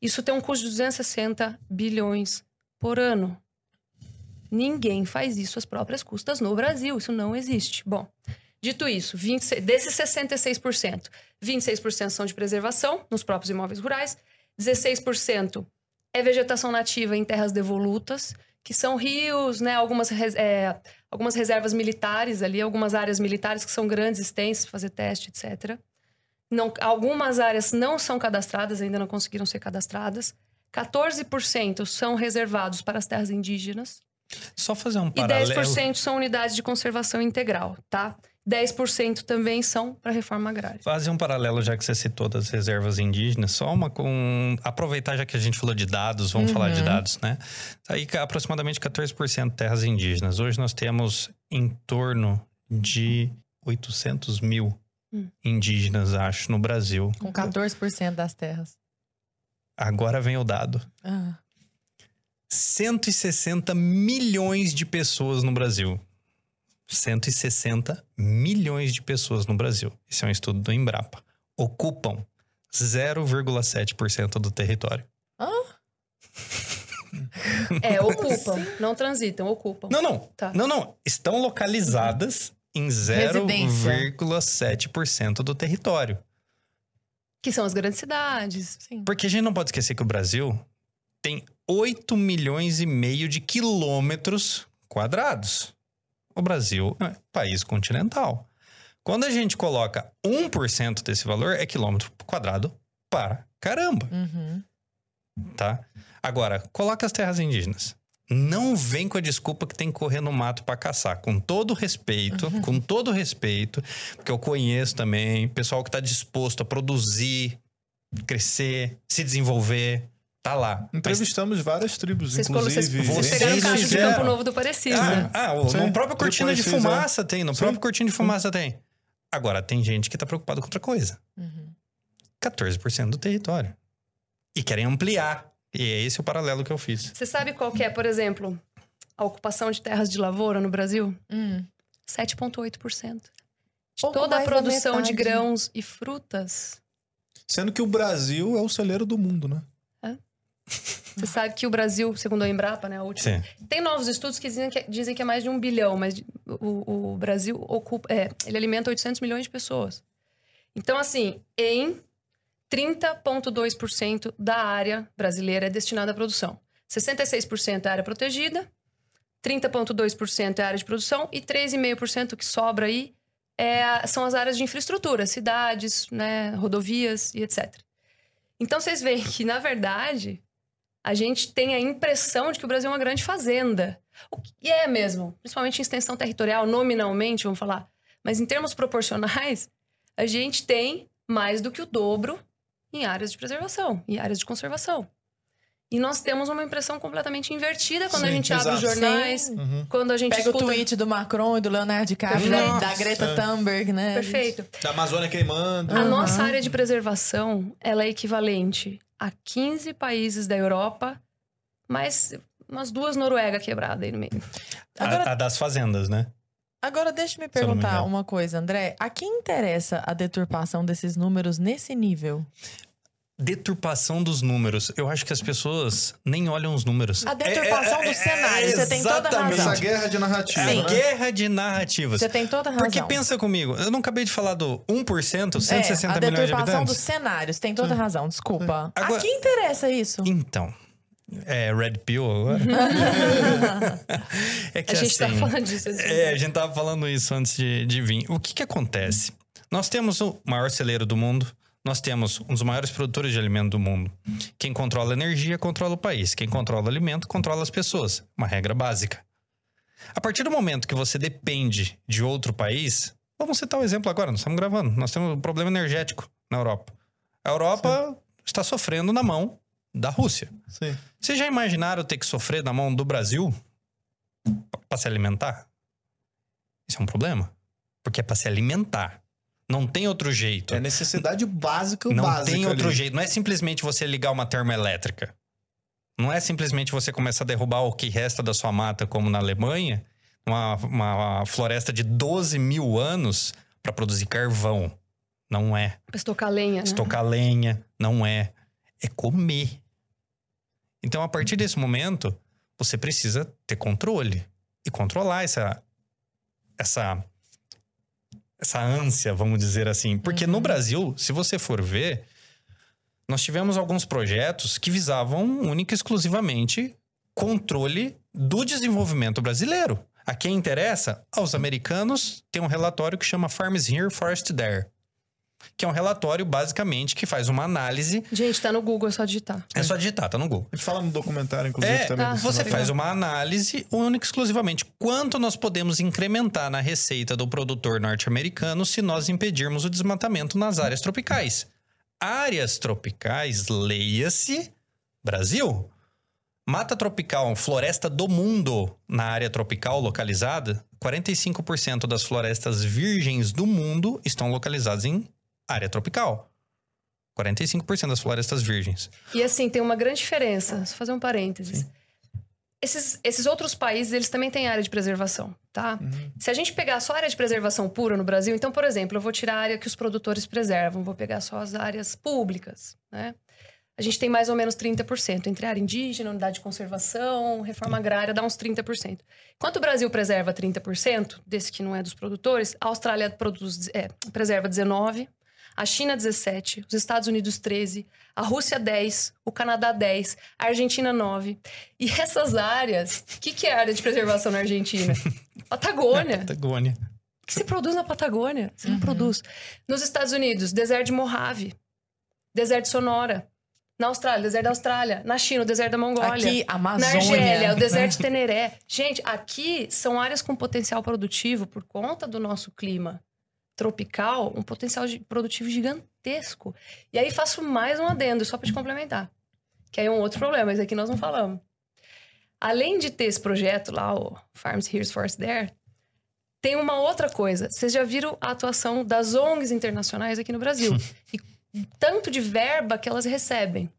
Isso tem um custo de 260 bilhões por ano. Ninguém faz isso às próprias custas no Brasil. Isso não existe. Bom, dito isso, 26, desses 66%, 26% são de preservação nos próprios imóveis rurais, 16% é vegetação nativa em terras devolutas, que são rios, né, algumas, é, algumas reservas militares ali, algumas áreas militares que são grandes, extensas, fazer teste, etc. Não, algumas áreas não são cadastradas, ainda não conseguiram ser cadastradas. 14% são reservados para as terras indígenas. Só fazer um E paralelo. 10% são unidades de conservação integral, tá? 10% também são para reforma agrária. Fazer um paralelo, já que você citou das reservas indígenas, só uma com. Aproveitar, já que a gente falou de dados, vamos falar de Uhum. dados, né? Aí, ca- aproximadamente 14% terras indígenas. Hoje nós temos em torno de 800 mil Hum. indígenas, acho, no Brasil. Com 14% das terras. Agora vem o dado: Ah. 160 milhões de pessoas no Brasil. 160 milhões de pessoas no Brasil. Esse é um estudo do Embrapa. Ocupam 0,7% do território. [LAUGHS] É, ocupam. Não transitam, ocupam. Não, não. Tá. Não, não. Estão localizadas em Residência. 0,7% do território. Que são as grandes cidades. Sim. Porque a gente não pode esquecer que o Brasil tem 8 milhões e meio de quilômetros quadrados. O Brasil é um país continental. Quando a gente coloca 1% desse valor, é quilômetro quadrado para caramba, Uhum. tá? Agora, coloca as terras indígenas. Não vem com a desculpa que tem que correr no mato para caçar. Com todo respeito, com todo respeito, porque eu conheço também pessoal que está disposto a produzir, crescer, se desenvolver, tá lá. Mas- Entrevistamos várias tribos, Vocês, inclusive. vocês Vocês pegaram o caixa de. Campo Novo do Parecido, né? Ah, ah, o- Sim, no próprio cortina de é. fumaça tem, no Sim. próprio cortina de fumaça tem. Agora, tem gente que tá preocupado com outra coisa. Uhum. 14% do território. E querem ampliar. E é esse o paralelo que eu fiz. Você sabe qual que é, por exemplo, a ocupação de terras de lavoura no Brasil? Hum. 7,8%. De Pouco toda a produção de grãos e frutas. Sendo que o Brasil é o celeiro do mundo, né? Você sabe que o Brasil, segundo a Embrapa, né, a última, Sim. Tem novos estudos que dizem que, dizem que é mais de um bilhão, mas o, o Brasil ocupa, é, ele alimenta 800 milhões de pessoas. Então, assim, em 30,2% da área brasileira é destinada à produção. 66% é área protegida, 30,2% é área de produção e 3,5% que sobra aí é são as áreas de infraestrutura, cidades, né, rodovias e etc. Então, vocês veem que, na verdade, a gente tem a impressão de que o Brasil é uma grande fazenda. O que é mesmo, principalmente em extensão territorial, nominalmente, vamos falar. Mas em termos proporcionais, a gente tem mais do que o dobro em áreas de preservação, em áreas de conservação. E nós temos uma impressão completamente invertida quando a Sim, gente abre os exato. jornais. Uhum. quando a gente Pega o escuta... tweet do Macron e do Leonardo DiCaprio, né? Da Greta É. Thunberg, né? Perfeito. Da Amazônia queimando. A Aham. nossa área de preservação, ela é equivalente a 15 países da Europa, mais umas duas Noruega quebrada aí no meio. Agora- A, a das fazendas, né? Agora, deixa eu me eu perguntar uma coisa, André. A quem interessa a deturpação desses números nesse nível? Deturpação dos números. Eu acho que as pessoas nem olham os números. A deturpação É, é, é, do cenário. Você tem toda a exatamente. razão. Essa guerra de narrativa, É né? guerra de narrativas. Você tem toda a razão. Porque pensa comigo, eu não acabei de falar do 1%, é, 160 a milhões de deturpação dos habitantes? cenários. Tem toda a razão, desculpa. Agora- A quem interessa isso? Então, é Red Pill agora? [LAUGHS] é que A gente assim, tá falando disso. assim. É, a gente tava falando isso antes de, de vir. O que que acontece? Nós temos o maior celeiro do mundo, nós temos um dos maiores produtores de alimento do mundo. Quem controla a energia, controla o país. Quem controla o alimento, controla as pessoas. Uma regra básica. A partir do momento que você depende de outro país, vamos citar o exemplo agora, nós estamos gravando, nós temos um problema energético na Europa. A Europa está sofrendo na mão da Rússia. Sim. Vocês já imaginaram ter que sofrer na mão do Brasil para se alimentar? Isso é um problema. Porque é para se alimentar. Não tem outro jeito. É necessidade básica, Não básica tem outro ali. jeito. Não é simplesmente você ligar uma termoelétrica. Não é simplesmente você começar a derrubar o que resta da sua mata, como na Alemanha, uma, uma floresta de 12 mil anos para produzir carvão. Não é. Estocar lenha, né? Estocar lenha, não é. É comer. Então, a partir desse momento, você precisa ter controle e controlar essa essa essa ânsia, vamos dizer assim. Porque no Brasil, se você for ver, nós tivemos alguns projetos que visavam única e exclusivamente controle do desenvolvimento brasileiro. A quem interessa? Aos americanos, tem um relatório que chama Farms Here, Forest There que é um relatório basicamente que faz uma análise. Gente, tá no Google, é só digitar. É só digitar, tá no Google. A gente fala no documentário, inclusive, É, também. tá. Você faz uma análise única e exclusivamente quanto nós podemos incrementar na receita do produtor norte-americano se nós impedirmos o desmatamento nas áreas tropicais. Áreas tropicais, leia-se Brasil. Mata tropical, floresta do mundo na área tropical localizada, 45% das florestas virgens do mundo estão localizadas em área tropical. 45% das florestas virgens. E assim, tem uma grande diferença. Só fazer um parênteses. Esses, esses outros países, eles também têm área de preservação, tá? Uhum. Se a gente pegar só área de preservação pura no Brasil, então, por exemplo, eu vou tirar a área que os produtores preservam, vou pegar só as áreas públicas, né? A gente tem mais ou menos 30%. Entre área indígena, unidade de conservação, reforma agrária, dá uns 30%. Enquanto o Brasil preserva 30%, desse que não é dos produtores, a Austrália produz, é, preserva 19%, a China 17%, os Estados Unidos 13%, a Rússia 10%, o Canadá 10%, a Argentina 9%. E essas áreas... O que, que é área de preservação na Argentina? [LAUGHS] Patagônia. Patagônia. O que se produz na Patagônia? Você não produz. Nos Estados Unidos, deserto de Mojave, deserto de Sonora. Na Austrália, deserto da Austrália. Na China, o deserto da Mongólia. Aqui, Na Amazônia. Argélia, o deserto né? de Teneré. Gente, aqui são áreas com potencial produtivo por conta do nosso clima tropical, um potencial produtivo gigantesco. E aí faço mais um adendo, só para te complementar. Que aí é um outro problema, mas aqui nós não falamos. Além de ter esse projeto lá, o Farms Here's Forest There, tem uma outra coisa. Vocês já viram a atuação das ONGs internacionais aqui no Brasil. [LAUGHS] e tanto de verba que elas recebem.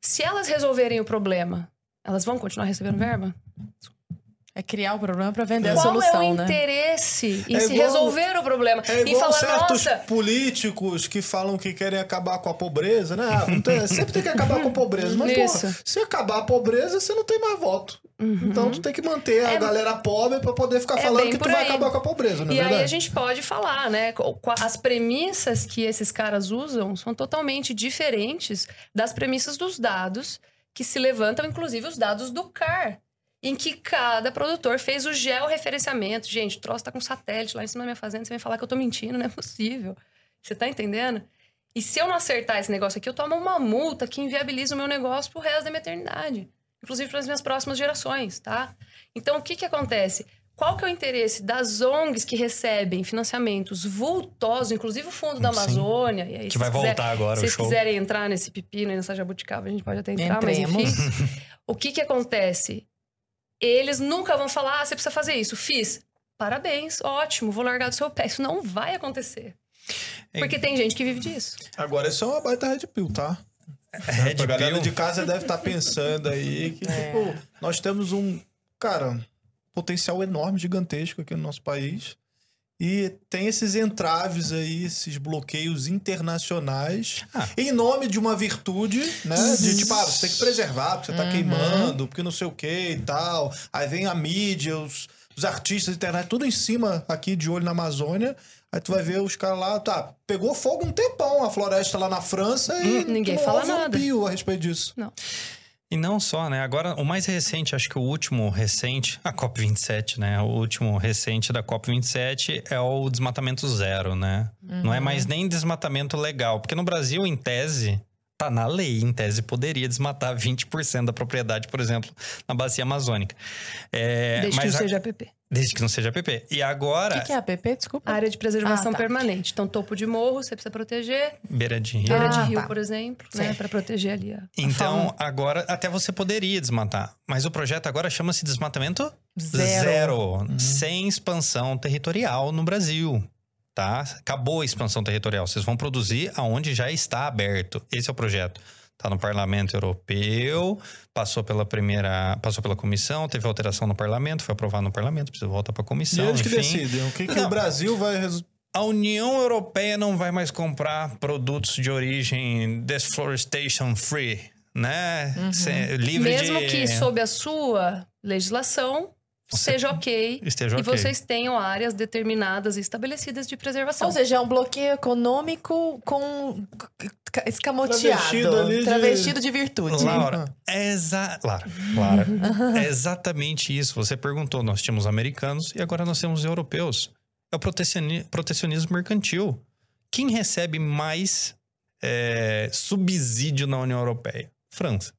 Se elas resolverem o problema, elas vão continuar recebendo verba? É criar o problema pra vender a Qual solução, é o né? interesse em É se igual- resolver o problema? É e igual falar, certos nossa, políticos que falam que querem acabar com a pobreza, né? Ah, sempre tem que acabar com a pobreza. Mas, Isso. porra, se acabar a pobreza, você não tem mais voto. Uhum. Então, tu tem que manter a É- galera pobre pra poder ficar é falando que tu vai aí. acabar com a pobreza, não é E aí verdade? a gente pode falar, né? As premissas que esses caras usam são totalmente diferentes das premissas dos dados que se levantam, inclusive os dados do CAR, em que cada produtor fez o georreferenciamento. Gente, o troço tá com satélite lá em cima da minha fazenda, você vem falar que eu tô mentindo, não é possível. Você tá entendendo? E se eu não acertar esse negócio aqui, eu tomo uma multa que inviabiliza o meu negócio pro resto da minha eternidade. inclusive para as minhas próximas gerações, tá? Então, o que que acontece? Qual que é o interesse das ONGs que recebem financiamentos vultosos, inclusive o Fundo da. Amazônia? E aí, Que se vai quiser- voltar agora se o vocês quiserem entrar nesse pepino nessa jabuticaba, a gente pode até entrar, mas Entremos. enfim. [LAUGHS] o que que acontece? Eles nunca vão falar, ah, você precisa fazer isso. Fiz. Parabéns, ótimo, vou largar do seu pé. Isso não vai acontecer. É- Porque tem gente que vive disso. Agora, isso é uma baita red pill, tá? Red a galera Pill. de casa deve estar pensando aí que, É. tipo, nós temos um, cara, potencial enorme, gigantesco aqui no nosso país. E tem esses entraves aí, esses bloqueios internacionais, Ah. em nome de uma virtude, né? De tipo, ah, você tem que preservar, porque você tá Uhum. queimando, porque não sei o que e tal. Aí vem a mídia, os, os artistas, a internet, tudo em cima aqui de olho na Amazônia. Aí tu vai ver os caras lá, tá, pegou fogo um tempão a floresta lá na França e Hum, ninguém não fala ouve um nada. pio a respeito disso. E não só, né? Agora, o mais recente, acho que o último recente, [LAUGHS] a COP27, né? O último recente da COP27 é o desmatamento zero, né? Não é mais nem desmatamento legal. Porque no Brasil, em tese, tá na lei. Em tese, poderia desmatar 20% da propriedade, por exemplo, na bacia amazônica. É, desde que mas a- seja APP. Desde que não seja PP. E O agora, que, que é APP? Desculpa. Área de preservação Ah, tá. permanente. Então, topo de morro, você precisa proteger. beira de rio. Beira Ah, de rio, tá. por exemplo, né? Sim. Pra proteger ali a, a Então, fauna. agora, até você poderia desmatar. Mas o projeto agora chama-se desmatamento Zero. Sem expansão territorial no Brasil. Tá? Acabou a expansão territorial. Vocês vão produzir aonde já está aberto. Esse é o projeto. Tá no Parlamento Europeu, passou pela primeira, passou pela comissão, teve alteração no Parlamento, foi aprovado no Parlamento, precisa voltar para a E comissão, eles que enfim. decidem. O que, que Não. o Brasil vai resolver? A União Europeia não vai mais comprar produtos de origem deforestation free, né? Cê- livre Mesmo de... que sob a sua legislação seja ok. esteja E ok. vocês tenham áreas determinadas e estabelecidas de preservação. Ou seja, é um bloqueio econômico com escamoteado. Travestido ali de- Travestido de virtude. Laura, é exa... Lara, Lara, é exatamente isso. Você perguntou, nós tínhamos americanos e agora nós temos europeus. É o protecioni- protecionismo mercantil. Quem recebe mais é, subsídio na União Europeia? França.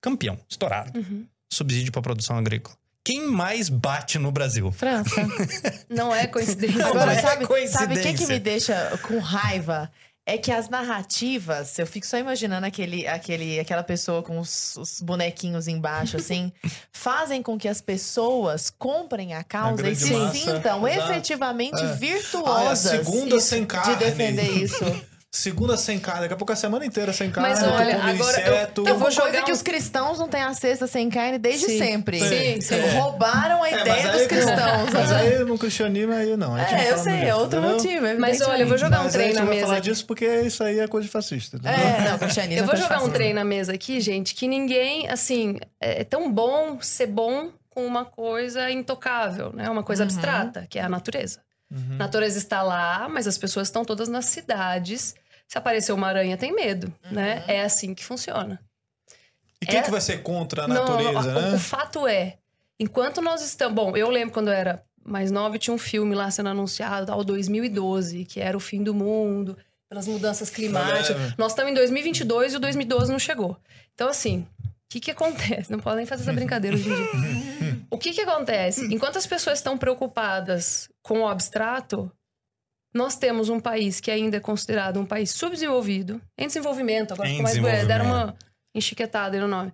Campeão, estourado. Uhum. Subsídio para produção agrícola. Quem mais bate no Brasil? França. [LAUGHS] Não é coincidência. Agora, é sabe, sabe o que, que coincidência. me deixa com raiva? É que as narrativas, eu fico só imaginando aquele, aquele, aquela pessoa com os, os bonequinhos embaixo, assim, [LAUGHS] fazem com que as pessoas comprem a causa e grande se massa, sintam exato. efetivamente É. virtuosas Ah, é a segunda sem carne. de defender isso. [LAUGHS] Segunda sem carne. Daqui a pouco é a semana inteira sem carne. Mas tu olha, come agora eu- inseto. eu Então, vou uma coisa jogar que um- os cristãos não têm a cesta sem carne desde Sim. sempre. Sim, sim. Então, Roubaram a É, ideia mas dos cristãos. Mas aí no cristianismo aí não. É, eu sei, é outro entendeu? motivo. Mas evidentemente. olha, eu vou jogar um Mas trem na não vai mesa falar disso porque isso aí é coisa de fascista. entendeu? É, não, cristianismo. Eu vou tá jogar um trem na mesa aqui, gente, que ninguém, assim, é tão bom ser bom com uma coisa intocável, né? Uma coisa Uhum. abstrata, que é a natureza. Uhum. A natureza está lá, mas as pessoas estão todas nas cidades. Se aparecer uma aranha, tem medo, né? É assim que funciona. E quem É- que vai ser contra a Não, natureza, o- né? O fato é, enquanto nós estamos. Bom, eu lembro quando eu era mais nova tinha um filme lá sendo anunciado, tal, 2012, que era o fim do mundo, pelas mudanças climáticas. Nós estamos em 2022 e o 2012 não chegou. Então, assim, o que, que acontece? Não podem fazer essa brincadeira hoje em dia. [LAUGHS] O que, que acontece? Enquanto as pessoas estão preocupadas com o abstrato, nós temos um país que ainda é considerado um país subdesenvolvido, em desenvolvimento, agora ficou mais deram uma enchiquetada aí no nome.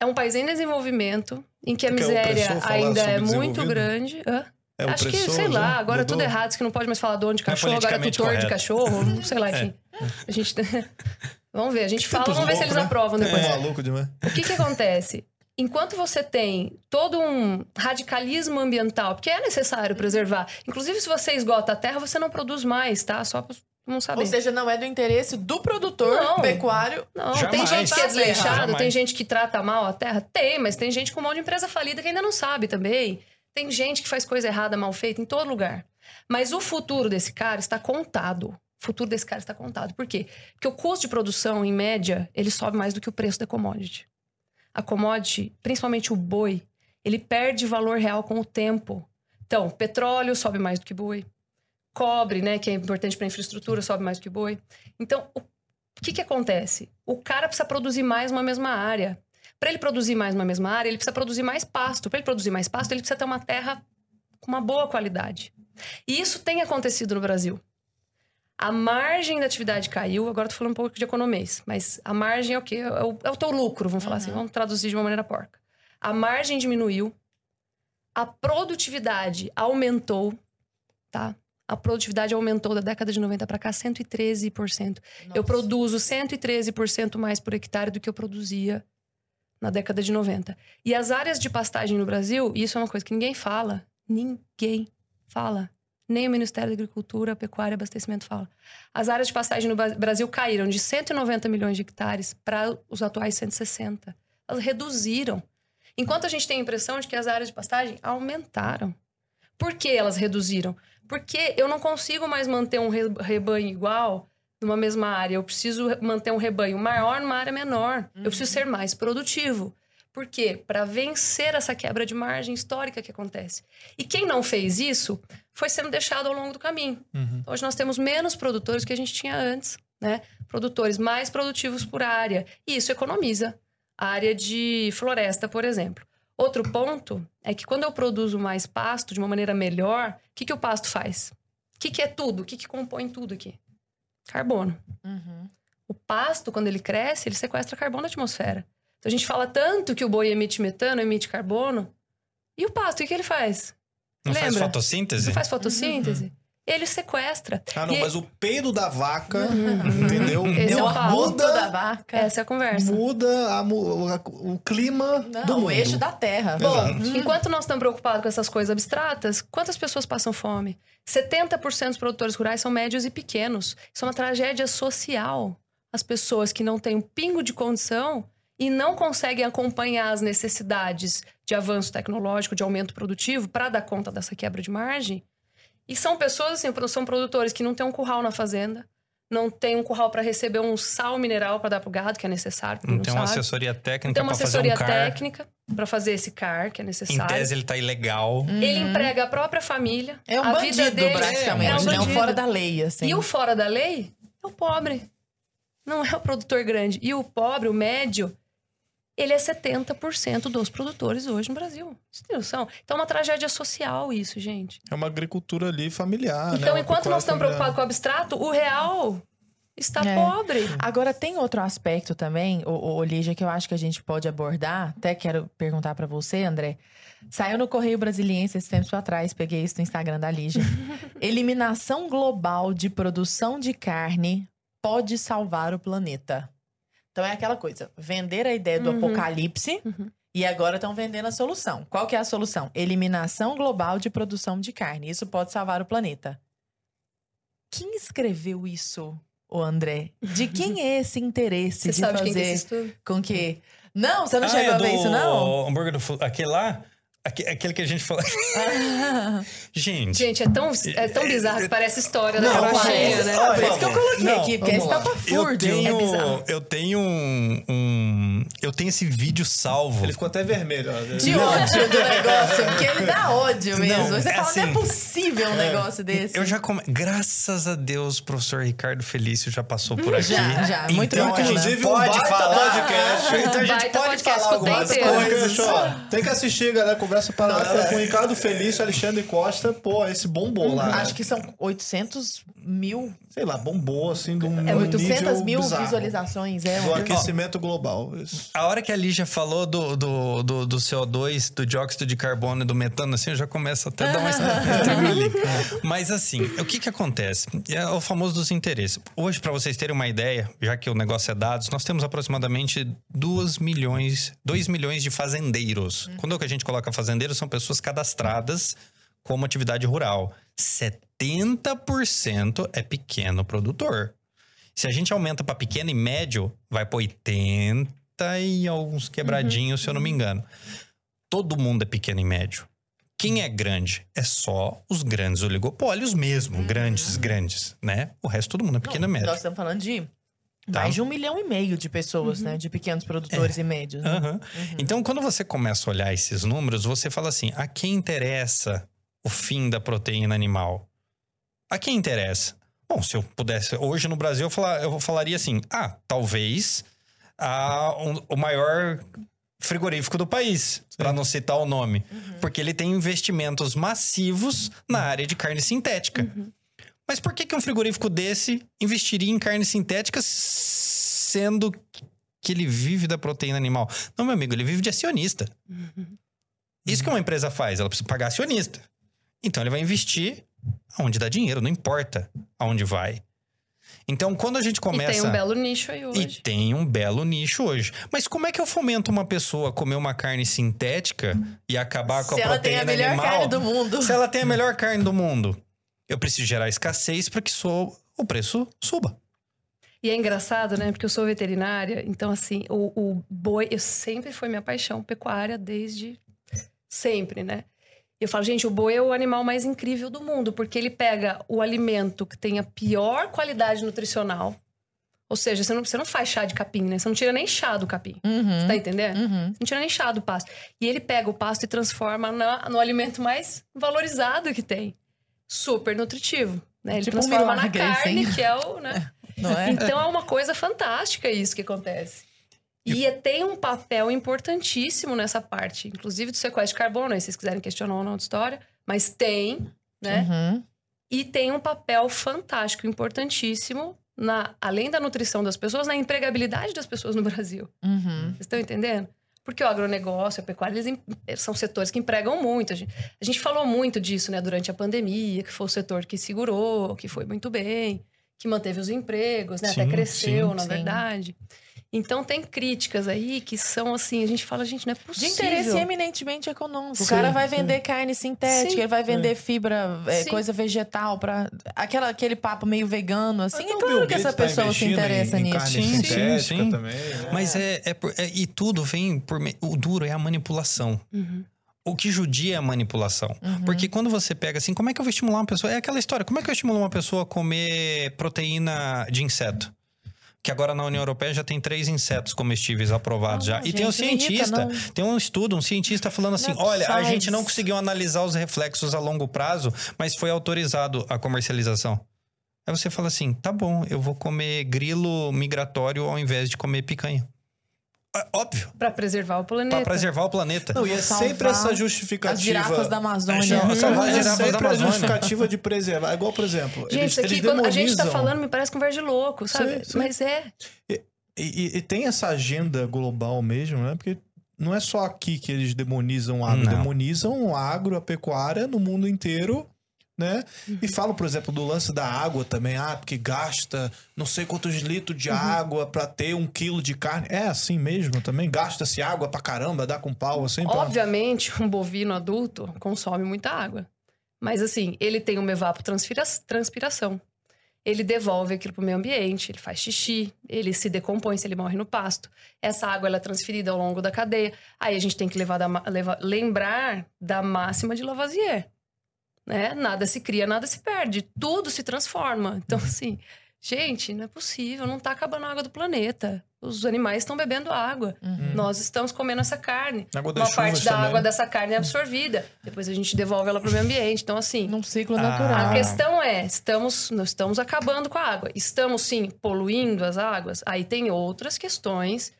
É um país em desenvolvimento, em que a Porque é miséria ainda é muito grande. Hã? É Acho que, sei lá, já? agora é tudo Mudou? errado, que não pode mais falar dono de é cachorro, agora é tutor de correto. cachorro, não [LAUGHS] sei lá, É. enfim. A gente. [LAUGHS] vamos ver, a gente fala, vamos ver se eles né? aprovam depois. É maluco demais. O que que acontece? Enquanto você tem todo um radicalismo ambiental, porque é necessário preservar. Inclusive, se você esgota a terra, você não produz mais, tá? Só pra não saber. Ou seja, não é do interesse do produtor Não. pecuário. Não, tem Jamais. gente que é desleixado, Jamais. tem gente que trata mal a terra? Tem, mas tem gente com um monte de empresa falida que ainda não sabe também. Tem gente que faz coisa errada, mal feita em todo lugar. Mas o futuro desse cara está contado. O futuro desse cara está contado. Por quê? Porque o custo de produção, em média, ele sobe mais do que o preço da commodity. A commodity, principalmente o boi, ele perde valor real com o tempo. Então, petróleo sobe mais do que boi. Cobre, né, que é importante para a infraestrutura, sobe mais do que boi. Então, o que, que acontece? O cara precisa produzir mais numa mesma área. Para ele produzir mais numa mesma área, ele precisa produzir mais pasto. Para ele produzir mais pasto, ele precisa ter uma terra com uma boa qualidade. E isso tem acontecido no Brasil. A margem da atividade caiu, agora tô falando um pouco de economês, mas a margem é o quê? É o, é o teu lucro, vamos falar assim, vamos traduzir de uma maneira porca. A margem diminuiu, a produtividade aumentou, tá? A produtividade aumentou da década de 90 para cá 113%. Eu produzo 113% mais por hectare do que eu produzia na década de 90. E as áreas de pastagem no Brasil, isso é uma coisa que ninguém fala, ninguém fala. Nem o Ministério da Agricultura, Pecuária e Abastecimento fala. As áreas de pastagem no Brasil caíram de 190 milhões de hectares para os atuais 160. Elas reduziram. Enquanto a gente tem a impressão de que as áreas de pastagem aumentaram. Por que elas reduziram? Porque eu não consigo mais manter um re- rebanho igual numa mesma área. Eu preciso manter um rebanho maior numa área menor. Eu preciso ser mais produtivo. Por quê? Para vencer essa quebra de margem histórica que acontece. E quem não fez isso foi sendo deixado ao longo do caminho. Uhum. Hoje nós temos menos produtores que a gente tinha antes, né? Produtores mais produtivos por área. E isso economiza a área de floresta, por exemplo. Outro ponto é que quando eu produzo mais pasto de uma maneira melhor, o que, que o pasto faz? O que, que é tudo? O que, que compõe tudo aqui? Carbono. Uhum. O pasto, quando ele cresce, ele sequestra carbono da atmosfera. Então a gente fala tanto que o boi emite metano, emite carbono. E o pasto, o que, que ele faz? Não faz Lembra? fotossíntese? Não faz fotossíntese? Ele sequestra. Ah, não, E- mas o peido da vaca, entendeu? Esse é o Muda- da vaca. Essa é a conversa. Muda a o clima Não, do o mundo. eixo da terra. Bom, Exato. enquanto nós estamos preocupados com essas coisas abstratas, quantas pessoas passam fome? 70% dos produtores rurais são médios e pequenos. Isso é uma tragédia social. As pessoas que não têm um pingo de condição e não conseguem acompanhar as necessidades de avanço tecnológico, de aumento produtivo, para dar conta dessa quebra de margem. E são pessoas, assim, são produtores que não têm um curral na fazenda, não tem um curral para receber um sal mineral para dar pro gado, que é necessário. quem Não tem uma sabe. assessoria Não técnica tem uma pra fazer um assessoria car. técnica para fazer esse CAR, que é Em necessário. tese, ele tá ilegal. Ele emprega a própria família. É um a bandido, vida dele praticamente. É um né? um bandido. fora da lei, assim. E o fora da lei é o pobre. Não é o produtor grande. E o pobre, o médio, ele é 70% dos produtores hoje no Brasil. Tem noção? Então é uma tragédia social isso, gente. É uma agricultura ali familiar, né? então, Uma enquanto nós estamos preocupados com o abstrato, o real está É. pobre. Agora, tem outro aspecto também, o, o Lígia, que eu acho que a gente pode abordar. Até quero perguntar pra você, André. Saiu no Correio Brasiliense esses tempos atrás, peguei isso no Instagram da Lígia. [LAUGHS] Eliminação global de produção de carne pode salvar o planeta. Então é aquela coisa, vender a ideia do Uhum. apocalipse Uhum. e agora estão vendendo a solução. Qual que é a solução? Eliminação global de produção de carne. Isso pode salvar o planeta. Quem escreveu isso, o André? De quem é esse interesse Você de é fazer com que... Não, você não Ah, chegou é a ver do isso, não? hambúrguer do... Aquele lá? Aque- Aquele que a gente falou... [LAUGHS] Gente... Gente, é tão, é tão bizarro que parece história da Não, mas- né? Por isso que eu coloquei Não, aqui, porque lá. papafúrdio. Eu É tenho, bizarro. eu tenho um, um- Eu tenho esse vídeo salvo. Ele ficou até vermelho. ó. De ódio do negócio, porque ele dá ódio mesmo. Não, Você é fala, não é assim, possível um negócio desse. Eu já come... Graças a Deus, o professor Ricardo Felício já passou por aqui. Já, já, muito então, bom, Inclusive, pode falar. podcast. Então a gente pode falar algumas coisas. Tem que assistir, galera. Conversa paralela com o Ricardo Felício, Alexandre Costa. Pô, esse bombou lá. Acho que são 800 mil, Sei lá, bombou assim de um é, nível 800 mil bizarro. visualizações. É Do um... aquecimento global. Isso. A hora que a Lígia falou do, do, do, do CO2, do dióxido de carbono e do metano, assim, eu já começo até a dar uma. [LAUGHS] Mas assim, o que que acontece? É o famoso dos interesses. Hoje, para vocês terem uma ideia, já que o negócio é dados, nós temos aproximadamente 2 milhões, 2 milhões de fazendeiros. Quando a gente coloca fazendeiro, são pessoas cadastradas como atividade rural. 70% é pequeno produtor. Se a gente aumenta para pequeno e médio, vai para 80 e alguns quebradinhos, se eu não me engano. Todo mundo é pequeno e médio. Quem é grande? É só os grandes oligopólios mesmo, grandes, grandes, né? O resto todo mundo é pequeno e médio. Nós estamos falando de Tá. mais de um milhão e meio de pessoas, né? De pequenos produtores e médios. Né? Aham. Então, quando você começa a olhar esses números, você fala assim: a quem interessa o fim da proteína animal? A quem interessa? Bom, se eu pudesse, hoje no Brasil, eu, falar- eu falaria assim: ah, talvez ah, um- o maior frigorífico do país, para não citar o nome, porque ele tem investimentos massivos na área de carne sintética. Mas por que, que um frigorífico desse investiria em carne sintética sendo que ele vive da proteína animal? Não, meu amigo, ele vive de acionista. Isso que uma empresa faz, ela precisa pagar acionista. Então ele vai investir aonde dá dinheiro, não importa aonde vai. Então, quando a gente começa. E tem um belo nicho aí E hoje. tem um belo nicho hoje. Mas como é que eu fomento uma pessoa a comer uma carne sintética e acabar com Se a ela tem proteína a melhor animal? carne do mundo. Se ela tem a melhor carne do mundo, eu preciso gerar escassez para que so- o preço suba. E é engraçado, né? Porque eu sou veterinária, então, assim, o, o boi, eu sempre foi minha paixão, pecuária, desde sempre, né? Eu falo, gente, o boi é o animal mais incrível do mundo, porque ele pega o alimento que tem a pior qualidade nutricional. Ou seja, você não, você não faz chá de capim, né? Você não tira nem chá do capim. Uhum. Você tá entendendo? Uhum. Você não tira nem chá do pasto. E ele pega o pasto e transforma na- no alimento mais valorizado que tem. Super nutritivo. Né? Ele Tipo um transforma na milagre, carne, assim. que é o. Né? [LAUGHS] Não é? Então é uma coisa fantástica isso que acontece. E tem um papel importantíssimo nessa parte, inclusive do sequestro de carbono, aí se vocês quiserem questionar ou não de história, mas tem, né? Uhum. E tem um papel fantástico, importantíssimo, na, além da nutrição das pessoas, na empregabilidade das pessoas no Brasil. Uhum. Vocês estão entendendo? Porque o agronegócio, a pecuária, eles em- são setores que empregam muito. A gente, a gente falou muito disso, né, durante a pandemia, que foi o setor que segurou, que foi muito bem, que manteve os empregos, né, até Sim, cresceu, sim, na sim. verdade. Então tem críticas aí que são assim, a gente fala, gente, não é De possível. interesse eminentemente econômico. Sim, o cara vai sim. vender carne sintética, Sim. ele vai vender fibra, é, Sim. coisa vegetal, para aquela aquele papo meio vegano, assim. Até É claro que essa tá pessoa se investindo interessa em, em nisso. Sim, sim, sim. também. né? Mas é, é, por- é- E tudo vem por. O duro é a manipulação. Uhum. O que judia é a manipulação. Uhum. Porque quando você pega assim, como é que eu vou estimular uma pessoa? É aquela história, como é que eu estimulo uma pessoa a comer proteína de inseto? Que agora na União Europeia já tem três insetos comestíveis aprovados Não, já. E tem um gente, não irrita, cientista, não. tem um estudo, um cientista falando assim: Não olha, a gente não conseguiu analisar os reflexos a longo prazo, mas foi autorizado a comercialização. Aí você fala assim: tá bom, eu vou comer grilo migratório ao invés de comer picanha. É óbvio, Para preservar o planeta. para preservar o planeta. Não, e é sempre essa justificativa. As girafas da Amazônia. As É girafas da sempre a justificativa de preservar. É igual, por exemplo, Gente, eles, isso aqui, eles quando a gente tá demonizam- falando, me parece conversa de louco, sabe? Sim, sim. Mas é. E, e- e tem essa agenda global mesmo, né? Porque não é só aqui que eles demonizam o agro, Não. demonizam o agro, a pecuária no mundo inteiro, né? E falam, por exemplo, do lance da água também. Ah, porque gasta não sei quantos litros de água pra ter um quilo de carne. É assim mesmo também? Gasta-se água pra caramba, dá com pau assim? pra- Obviamente, um bovino adulto consome muita água. Mas assim, ele tem uma evapotranspiração. Ele devolve aquilo para o meio ambiente, ele faz xixi, ele se decompõe se ele morre no pasto. Essa água ela é transferida ao longo da cadeia. Aí a gente tem que levar da levar- lembrar da máxima de Lavoisier. Né? Nada se cria, nada se perde. Tudo se transforma. Então, assim, gente, não é possível. Não está acabando a água do planeta. Os animais estão bebendo água. Uhum. Nós estamos comendo essa carne. Água Uma parte da também. água dessa carne é absorvida. Depois a gente devolve ela para o meio ambiente. Então, assim, Num ciclo Ah. natural. a questão é: estamos, nós estamos acabando com a água. Estamos, sim, poluindo as águas. Aí tem outras questões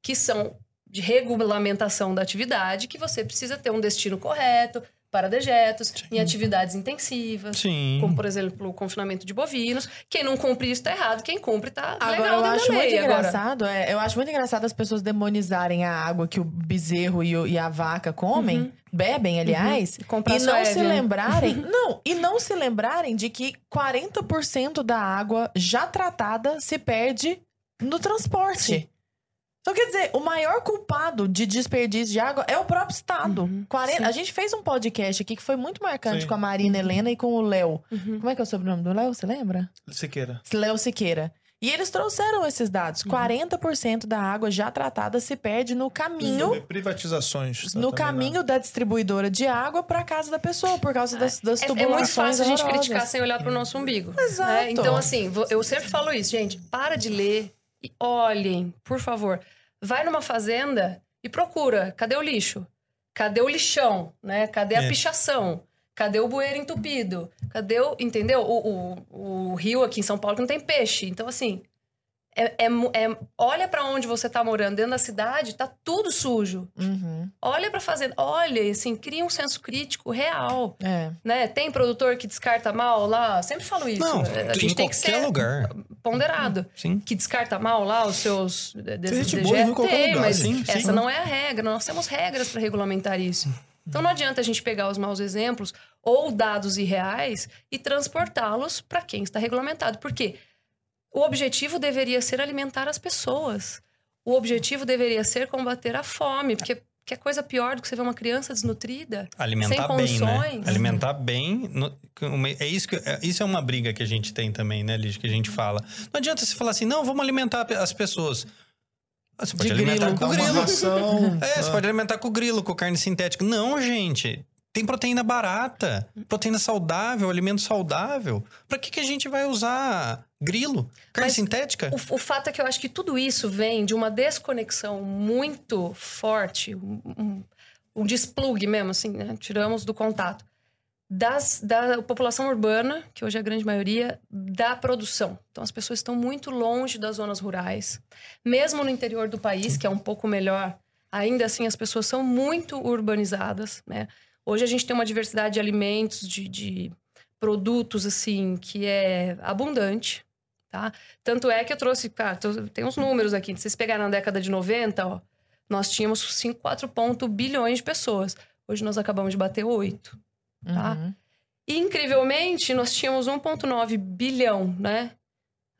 que são de regulamentação da atividade, que você precisa ter um destino correto para dejetos em atividades intensivas. Sim. Como, por exemplo, o confinamento de bovinos. Quem não cumpre isso está errado. Quem cumpre está Agora, legal eu dentro acho da muito. Agora, engraçado, é, eu acho muito engraçado as pessoas demonizarem a água que o bezerro e, o- e a vaca comem, Uhum. bebem, aliás, comprar e só não se Evian. lembrarem, [LAUGHS] não, e não se lembrarem de que 40% da água já tratada se perde no transporte. Sim. Então, quer dizer, o maior culpado de desperdício de água é o próprio Estado. Uhum, 40 sim. a gente fez um podcast aqui que foi muito marcante Sim. com a Marina Helena e com o Léo. Uhum. Como é que é o sobrenome do Léo? Você lembra? Siqueira. Léo Siqueira. E eles trouxeram esses dados. Uhum. 40% da água já tratada se perde no caminho, Privatizações. tá, no né? caminho da distribuidora de água para casa da pessoa, por causa das, das É, é tubulações muito fácil a gente criticar sem olhar para o nosso umbigo. Exato. né? Então, assim, eu sempre falo isso, gente. Para de ler e olhem, por favor. Vai numa fazenda e procura. Cadê o lixo? Cadê o lixão? Né? Cadê a É. pichação? Cadê o bueiro entupido? Cadê o. Entendeu? O, o, o rio aqui em São Paulo que não tem peixe. Então, assim. É, é é- olha pra onde você tá morando, dentro da cidade, tá tudo sujo. Uhum. Olha pra fazenda, olha, assim, cria um senso crítico real, É. né? Tem produtor que descarta mal lá, sempre falo isso. Não, É, a em gente tem que qualquer ser lugar. Ponderado. Sim. Que descarta mal lá os seus des- gente DGE, boa em qualquer tem, lugar, mas sim, essa sim. não é a regra. Nós temos regras para regulamentar isso. Então não adianta a gente pegar os maus exemplos ou dados irreais e transportá-los para quem está regulamentado. Por quê? O objetivo deveria ser alimentar as pessoas. O objetivo deveria ser combater a fome, porque que é coisa pior do que você ver uma criança desnutrida. Alimentar Sem bem, né? condições. Alimentar bem. no- é isso que é- isso é uma briga que a gente tem também, né, Liz? Que a gente fala. Não adianta você falar assim, não, vamos alimentar as pessoas. Ah, Você pode De alimentar grilo. com grilo. ração. [LAUGHS] É, você pode alimentar com grilo, com carne sintética. Não, gente. Tem proteína barata, proteína saudável, alimento saudável. Pra que, que a gente vai usar grilo? Carne Mas sintética? O, o fato é que eu acho que tudo isso vem de uma desconexão muito forte, um, um, desplugue mesmo, assim, né? Tiramos do contato. Das, da população urbana, que hoje é a grande maioria, da produção. Então, as pessoas estão muito longe das zonas rurais. Mesmo no interior do país, que é um pouco melhor, ainda assim as pessoas são muito urbanizadas, né? Hoje a gente tem uma diversidade de alimentos, de, de produtos, assim, que é abundante, tá? Tanto é que eu trouxe, cara, tem uns números aqui. Se vocês pegarem na década de 90, ó, nós tínhamos 5, 4 ponto bilhões de pessoas. Hoje nós acabamos de bater 8. Tá. Uhum. E, incrivelmente, nós tínhamos 1,9 bilhão, né?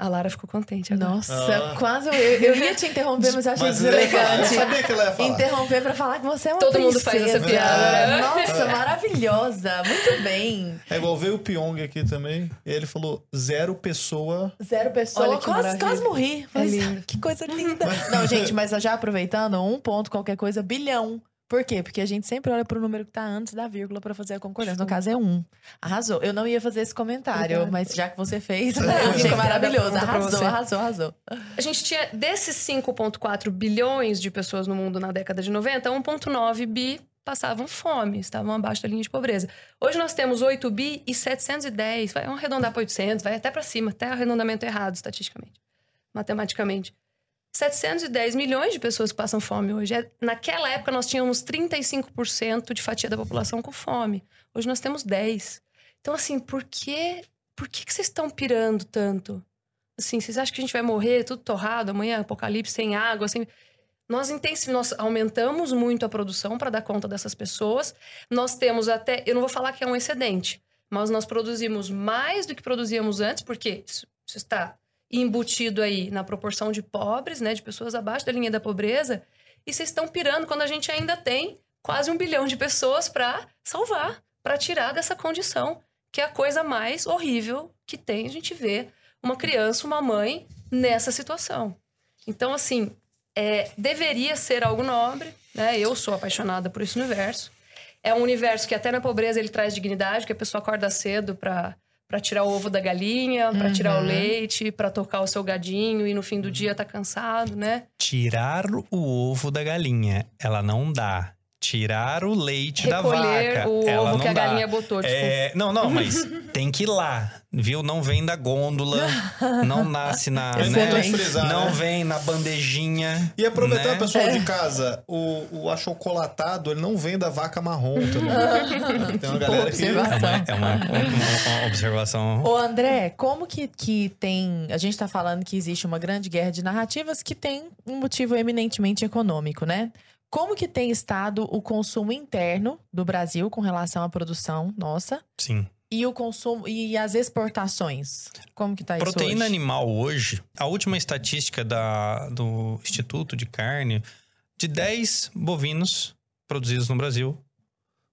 A Lara ficou contente agora. Nossa, Ah. quase eu, eu ia te interromper, mas eu achei Mas eu deselegante. sabia que ela ia falar. Interromper pra falar que você é uma Todo mundo faz essa princesa. piada, né? Nossa, maravilhosa. Muito bem. É igual veio o Pyong aqui também. E ele falou: zero pessoa. Zero pessoa. Olha quase, quase morri. Falei, lindo. que coisa linda. Não, gente, mas já aproveitando, um ponto, qualquer coisa, bilhão. Por quê? Porque a gente sempre olha pro número que tá antes da vírgula pra fazer a concordância. No caso é um. Arrasou. Eu não ia fazer esse comentário, Obrigada. mas já que você fez, [LAUGHS] Eu fico maravilhoso. Arrasou, arrasou, arrasou. A gente tinha, desses 5,4 bilhões de pessoas no mundo na década de 90, 1,9 bi passavam fome, estavam abaixo da linha de pobreza. Hoje nós temos 8 bi e 710. Vai arredondar para 800, vai até para cima, até arredondamento errado, estatisticamente, matematicamente. 710 milhões de pessoas que passam fome hoje. É- Naquela época, nós tínhamos 35% de fatia da população com fome. Hoje nós temos 10%. Então, assim, por que, por que, que vocês estão pirando tanto? Assim, vocês acham que a gente vai morrer tudo torrado amanhã, apocalipse, sem água, sem... Nós, nós aumentamos muito a produção para dar conta dessas pessoas. Nós temos até, eu não vou falar que é um excedente, mas nós produzimos mais do que produzíamos antes, porque isso, isso está embutido aí na proporção de pobres, né, de pessoas abaixo da linha da pobreza, e vocês estão pirando quando a gente ainda tem quase um bilhão de pessoas para salvar, para tirar dessa condição, que é a coisa mais horrível que tem a gente vê uma criança, uma mãe nessa situação. Então, assim, é, deveria ser algo nobre, né? Eu sou apaixonada por esse universo. É um universo que até na pobreza ele traz dignidade, que a pessoa acorda cedo para para tirar o ovo da galinha, para tirar o Uhum. leite, para tocar o seu gadinho e no fim do dia tá cansado, né? Tirar o ovo da galinha, ela não dá. Tirar o leite da Recolher vaca, o ela ovo não que a dá. galinha botou, tipo. É, não, não, mas [LAUGHS] tem que ir lá, viu? Não vem da gôndola, não nasce na, É né? frisar, não né? vem na bandejinha. E aproveitando, né? pessoal É. de casa, o, o achocolatado, ele não vem da vaca marrom [LAUGHS] também. Tem uma galera que. É uma, é uma- uma- uma observação. Ô, André, como que, que tem. A gente tá falando que existe uma grande guerra de narrativas que tem um motivo eminentemente econômico, né? Como que tem estado o consumo interno do Brasil com relação à produção nossa Sim. e o consumo e as exportações? Como que tá isso Proteína animal hoje, a última estatística da, do Instituto de Carne, de 10 bovinos produzidos no Brasil,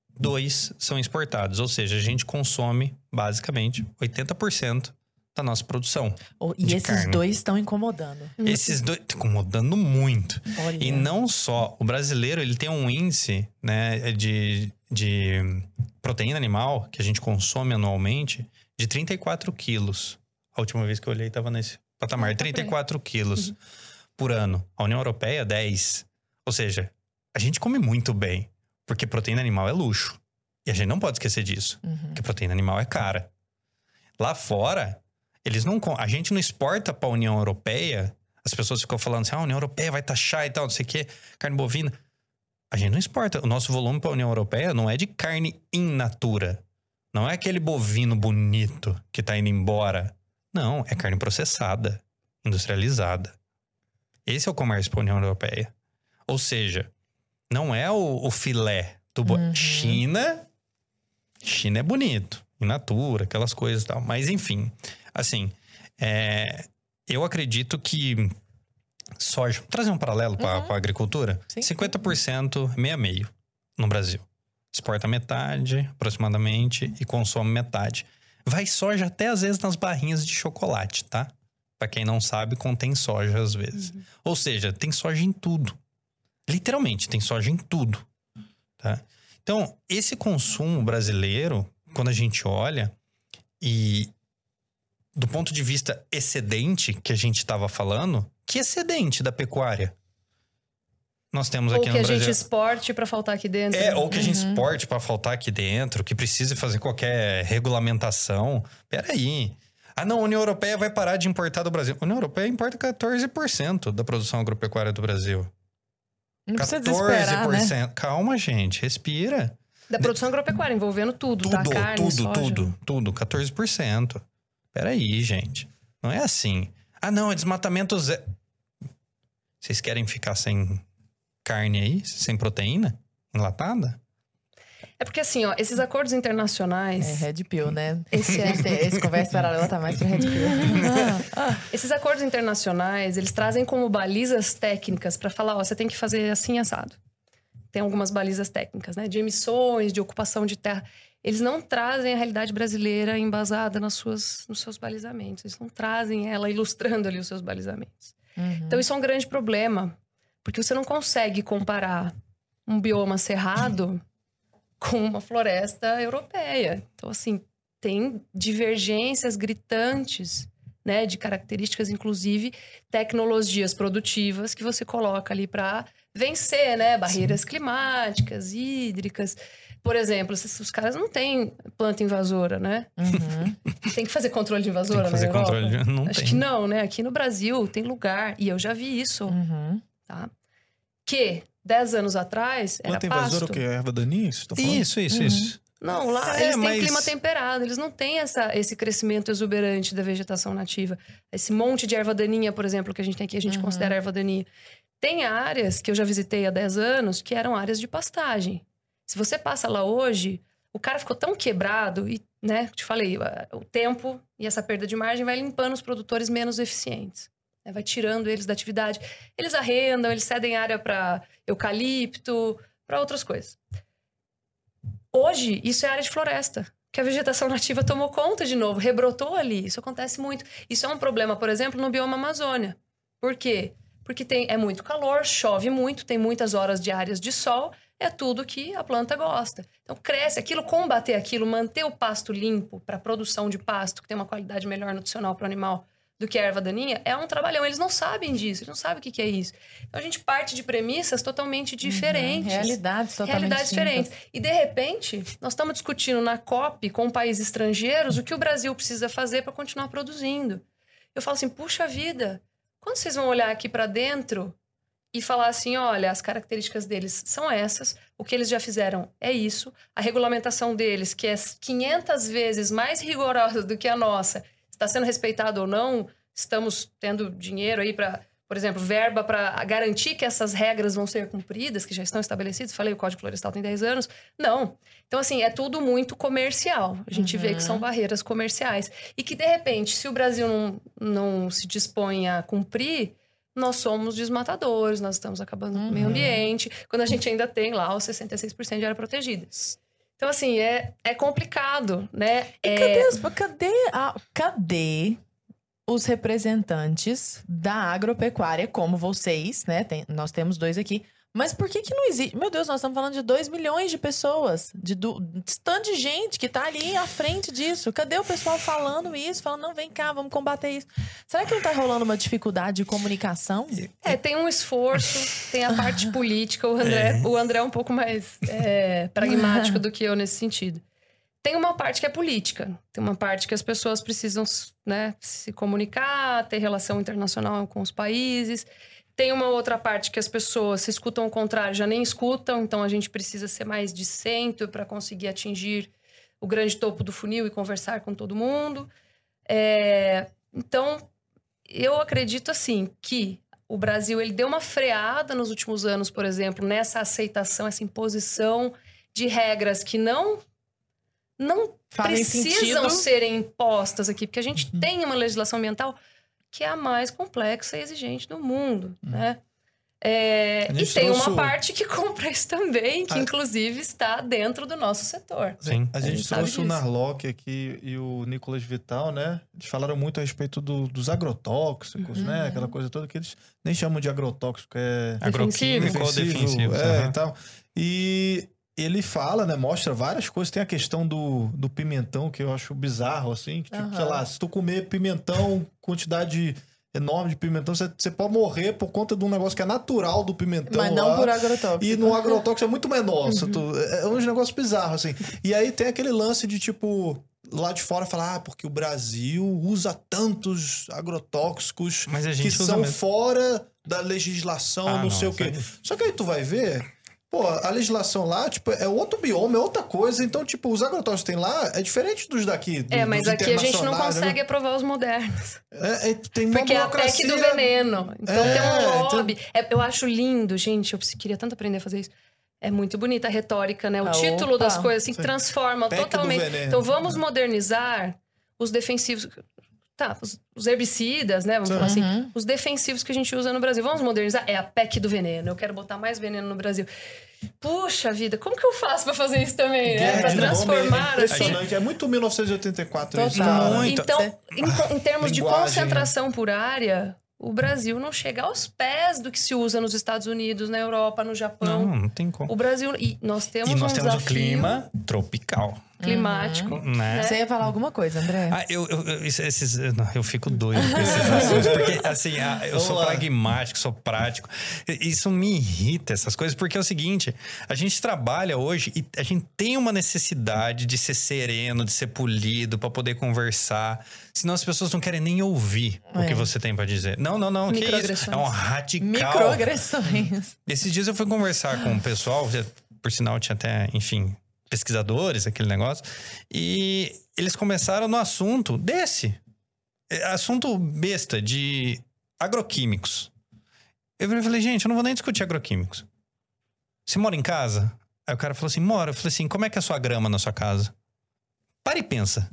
dois são exportados. Ou seja, a gente consome, basicamente, 80% da nossa produção. Oh, e esses carne. dois estão incomodando. Esses dois, tá incomodando muito. Olha. E não só, o brasileiro, ele tem um índice, né, de, de proteína animal que a gente consome anualmente de 34 quilos. A última vez que eu olhei estava nesse patamar, Ah, tá. 34 quilos por ano. A União Europeia, 10. Ou seja, a gente come muito bem, porque proteína animal é luxo. E a gente não pode esquecer disso, Uhum. porque proteína animal é cara. Lá fora, eles não a gente não exporta para a União Europeia As pessoas ficam falando assim, ah, a União Europeia vai taxar e tal, não sei o quê, carne bovina. A gente não exporta. O nosso volume para a União Europeia não é de carne in natura. Não é aquele bovino bonito que tá indo embora. Não, é carne processada, industrializada. Esse é o comércio para a União Europeia. Ou seja, não é o, o filé do bo... Uhum. China. China é bonito, in natura, aquelas coisas e tal. Mas enfim, assim, é, eu acredito que soja. Trazer um paralelo para a agricultura: Sim. 50% meio a meio no Brasil. Exporta metade, aproximadamente, e consome metade. Vai soja até às vezes nas barrinhas de chocolate, tá? Pra quem não sabe, contém soja às vezes. Ou seja, tem soja em tudo. Literalmente, tem soja em tudo. Tá? Então, esse consumo brasileiro, quando a gente olha, e do ponto de vista excedente que a gente estava falando, que excedente da pecuária? Nós temos Ou aqui que no a gente Brasil. exporte pra faltar aqui dentro. É, ou que a gente Uhum. exporte para faltar aqui dentro, que precise fazer qualquer regulamentação. Peraí. Ah, não, a União Europeia vai parar de importar do Brasil. A União Europeia importa 14% da produção agropecuária do Brasil. Não precisa desesperar, né? Calma, gente, respira. Da produção agropecuária, envolvendo tudo, Tudo, tá? Carne, tudo, soja. tudo, tudo, 14%. Peraí, gente. Não é assim. Ah, não, é desmatamento zero. Vocês querem ficar sem carne aí? Sem proteína? Enlatada? É porque assim, ó, esses acordos É internacionais, Red Pill, né? Esse é- esse, esse conversa paralela tá mais pra Red Pill. [LAUGHS] esses acordos internacionais, eles trazem como balizas técnicas pra falar, ó, você tem que fazer assim assado. Tem algumas balizas técnicas, né, de emissões, de ocupação de terra. Eles não trazem a realidade brasileira embasada nas suas, nos seus balizamentos. Eles não trazem ela ilustrando ali os seus balizamentos. Uhum. Então isso é um grande problema, porque você não consegue comparar um bioma cerrado com uma floresta europeia. Então assim, tem divergências gritantes, né, de características inclusive tecnologias produtivas que você coloca ali para vencer, né, barreiras climáticas, hídricas. Por exemplo, os caras não têm planta invasora, né? Uhum. [LAUGHS] Tem que fazer controle de Tem invasora que fazer na Europa? controle. de- Não Acho tem. que não, né? Aqui no Brasil tem lugar, e eu já vi isso, Uhum. tá? Que 10 anos atrás era Planta invasora pasto. o quê? Erva daninha? falando? Isso, isso, Uhum. isso. Não, lá É, eles têm mas- clima temperado, eles não têm essa, esse crescimento exuberante da vegetação nativa. Esse monte de erva daninha, por exemplo, que a gente tem aqui, a gente Uhum. considera erva daninha. Tem áreas que eu já visitei há 10 anos que eram áreas de pastagem. Se você passa lá hoje, o cara ficou tão quebrado e, né, te falei, o tempo e essa perda de margem vai limpando os produtores menos eficientes. né, Vai tirando eles da atividade. Eles arrendam, eles cedem área para eucalipto, para outras coisas. Hoje, isso é área de floresta. Que a vegetação [LAUGHS] nativa tomou conta de novo, rebrotou ali. Isso acontece muito. Isso é um problema, por exemplo, no bioma Amazônia. Por quê? Porque tem, é muito calor, chove muito, tem muitas horas diárias de sol, é tudo que a planta gosta. Então cresce aquilo, combater aquilo, manter o pasto limpo para produção de pasto, que tem uma qualidade melhor nutricional para o animal do que a erva daninha, é um trabalhão. Eles não sabem disso, eles não sabem o que, que é isso. Então a gente parte de premissas totalmente diferentes Uhum. Realidades totalmente realidades diferentes. E de repente, nós estamos discutindo na COP com países estrangeiros o que o Brasil precisa fazer para continuar produzindo. Eu falo assim, puxa vida, quando vocês vão olhar aqui para dentro e falar assim, olha, as características deles são essas, o que eles já fizeram é isso, a regulamentação deles, que é 500 vezes mais rigorosa do que a nossa, está sendo respeitado ou não, estamos tendo dinheiro aí para, por exemplo, verba para garantir que essas regras vão ser cumpridas, que já estão estabelecidas. Falei, o Código Florestal tem 10 anos. Não. Então, assim, é tudo muito comercial. A gente vê que são barreiras comerciais. E que, de repente, se o Brasil não, não se dispõe a cumprir, nós somos desmatadores, nós estamos acabando com o meio Uhum. ambiente, quando a gente ainda tem lá os 66% de área protegida. Então, assim, é, é complicado, né? E É- cadê, cadê, a- cadê os representantes da agropecuária, como vocês, né? Tem- nós temos dois aqui. Mas por que que não existe? Meu Deus, nós estamos falando de 2 milhões de pessoas, de, du- de tanto de gente que tá ali à frente disso. Cadê o pessoal falando isso? Falando, não, vem cá, vamos combater isso. Será que não tá rolando uma dificuldade de comunicação? É, tem um esforço, tem a parte [LAUGHS] política. O André, o André é um pouco mais é, pragmático do que eu nesse sentido. Tem uma parte que é política, tem uma parte que as pessoas precisam né, se comunicar, ter relação internacional com os países. Tem uma outra parte que as pessoas se escutam o contrário, já nem escutam, então a gente precisa ser mais de centro para conseguir atingir o grande topo do funil e conversar com todo mundo. É, então, eu acredito assim que o Brasil ele deu uma freada nos últimos anos, por exemplo, nessa aceitação, essa imposição de regras que não não Fazem precisam sentido. serem impostas aqui, porque a gente Uhum. tem uma legislação ambiental que é a mais complexa e exigente do mundo, né? É, Uhum. A e gente tem trouxe uma o- parte que [LAUGHS] compra isso também, que A- inclusive está dentro do nosso setor. Sim. A gente gente sabe trouxe o. Narlock aqui e o Nicolas Vital, né? Eles falaram muito a respeito do- dos agrotóxicos, Uhum. né? Aquela coisa toda que eles nem chamam de agrotóxico, é Agroquímico ou defensivo. é, aham. e tal. E ele fala, né? Mostra várias coisas. Tem a questão do, do pimentão, que eu acho bizarro, assim. Que, tipo, Aham. sei lá, se tu comer pimentão, quantidade enorme de pimentão, você, você pode morrer por conta de um negócio que é natural do pimentão. Mas não lá. por agrotóxico. E no [LAUGHS] agrotóxico é muito menor. se tu- é uns negócios bizarros, assim. E aí tem aquele lance de, tipo, lá de fora falar, ah, porque o Brasil usa tantos agrotóxicos Mas a que são mesmo. fora da legislação, Ah, não, não, sei o quê. Só que aí tu vai ver. Pô, a legislação lá, tipo, é outro bioma, é outra coisa. Então, tipo, os agrotóxicos que tem lá é diferente dos daqui. do- É, mas dos aqui a gente não né? consegue aprovar os modernos. É, é, tem uma Porque é a PEC do veneno. Então É, tem um então- lobby. É, eu acho lindo, gente. Eu queria tanto aprender a fazer isso. É muito bonita a retórica, né? O Ah, título opa. das coisas, assim, Sim. transforma PEC totalmente. Então vamos modernizar os defensivos. Tá, os, os herbicidas, né? Vamos Sim. falar assim. Uhum. Os defensivos que a gente usa no Brasil. Vamos modernizar? É a PEC do veneno. Eu quero botar mais veneno no Brasil. Puxa vida, como que eu faço pra fazer isso também, né? Guerra Pra nome, transformar, é assim. impressionante. É muito 1984 isso, Total. Muito. Então, em, em termos de Linguagem, concentração por área, o Brasil não chega aos pés do que se usa nos Estados Unidos, na Europa, no Japão. Não, não tem como. O Brasil. E nós temos E nós um temos o desafio clima tropical, climático. né? Você ia falar alguma coisa, André? Ah, eu, eu, esses, não, eu fico doido com esses assuntos, porque assim, ah, eu Vamos sou lá. pragmático, sou prático. Isso me irrita, essas coisas, porque é o seguinte: a gente trabalha hoje e a gente tem uma necessidade de ser sereno, de ser polido, para poder conversar. Senão as pessoas não querem nem ouvir o É. que você tem para dizer. Não, não, não, que isso? Microagressões. É um radical. Microagressões. Esses dias eu fui conversar com o pessoal, por sinal tinha até, enfim, pesquisadores, aquele negócio, e eles começaram no assunto desse. É, Assunto besta de agroquímicos. Eu falei, gente, eu não vou nem discutir agroquímicos. Você mora em casa? Aí o cara falou assim, mora. Eu falei assim, como é que é a sua grama na sua casa? Para e pensa.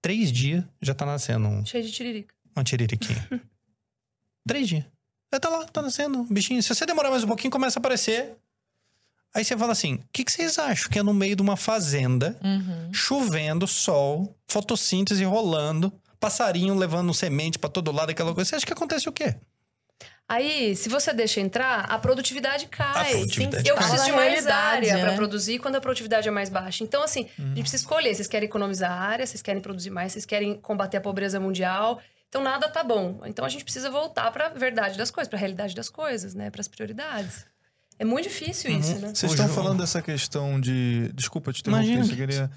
Três dias já tá nascendo um, Cheio de tiririca. uma tiririquinha. [LAUGHS] Três dias. Aí tá lá, tá nascendo um bichinho. Se você demorar mais um pouquinho, começa a aparecer. Aí você fala assim: o que, que vocês acham que é no meio de uma fazenda, Uhum. chovendo, sol, fotossíntese rolando, passarinho levando semente pra todo lado, aquela coisa? Você acha que acontece o quê? Aí, se você deixa entrar, a produtividade cai. A produtividade Sim, eu cai. preciso de mais área né? para produzir quando a produtividade é mais baixa. Então, assim, a gente precisa escolher. Vocês querem economizar área, vocês querem produzir mais, vocês querem combater a pobreza mundial. Então, nada tá bom. Então, a gente precisa voltar para a verdade das coisas, para a realidade das coisas, né? Para as prioridades. É muito difícil Uhum. isso, né? Vocês estão falando dessa questão de. Desculpa te interromper, você queria.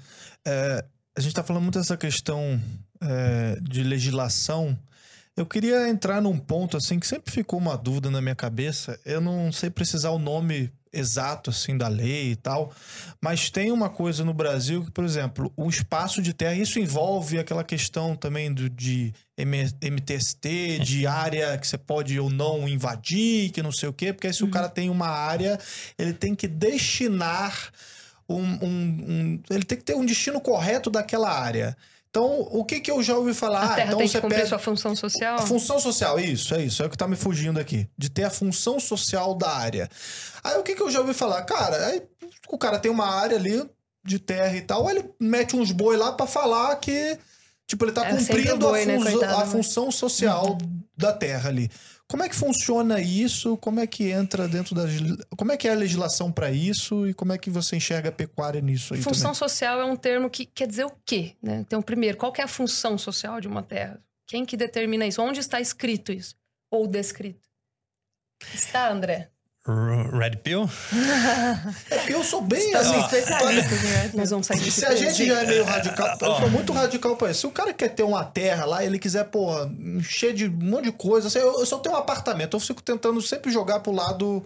É, a gente está falando muito dessa questão é, de legislação. Eu queria entrar num ponto assim que sempre ficou uma dúvida na minha cabeça. Eu não sei precisar o nome exato assim da lei e tal, mas tem uma coisa no Brasil que, por exemplo, o espaço de terra, isso envolve aquela questão também do, de MTST, de área que você pode ou não invadir, que não sei o quê, porque aí se o cara tem uma área, ele tem que destinar um, um- um- ele tem que ter um destino correto daquela área. Então, o que que eu já ouvi falar? a Ah, terra então tem que você cumprir pega sua função social. a função social, isso, é isso, é o que tá me fugindo aqui. De ter a função social da área. Aí o que, que eu já ouvi falar? Cara, aí o cara tem uma área ali de terra e tal, ele mete uns boi lá pra falar que, tipo, ele tá É cumprindo boi, a, né, funzo- a né? função social da terra ali. Como é que funciona isso? Como é que entra dentro da. Como é que é a legislação pra isso? E como é que você enxerga a pecuária nisso aí Função também? social é um termo que quer dizer o quê? Né? Então, primeiro, qual é a função social de uma terra? Quem que determina isso? Onde está escrito isso? Ou descrito? Está, André? Red Pill? [LAUGHS] Eu sou bem Estamos assim. especialistas, né? Nós vamos sair Se a gente já é meio radical, eu Ó. sou muito radical pra isso. Se o cara quer ter uma terra lá, ele quiser, porra, encher de um monte de coisa, assim, eu, eu só tenho um apartamento, eu fico tentando sempre jogar pro lado,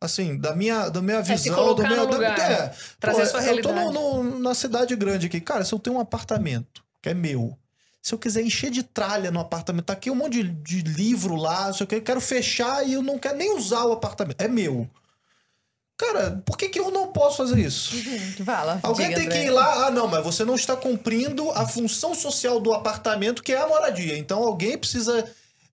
assim, da minha, da minha É, visão, colocar do meu. no da- lugar, é, trazer Pô, sua Eu tô realidade. no- no- na cidade grande aqui. Cara, se eu tenho um apartamento que é meu, se eu quiser encher de tralha no apartamento, tá aqui um monte de, de livro lá, não sei o que, eu quero fechar e eu não quero nem usar o apartamento. É meu. Cara, por que, que eu não posso fazer isso? Fala. Alguém diga, tem André. que ir lá, ah, não, mas você não está cumprindo a função social do apartamento, que é a moradia. Então alguém precisa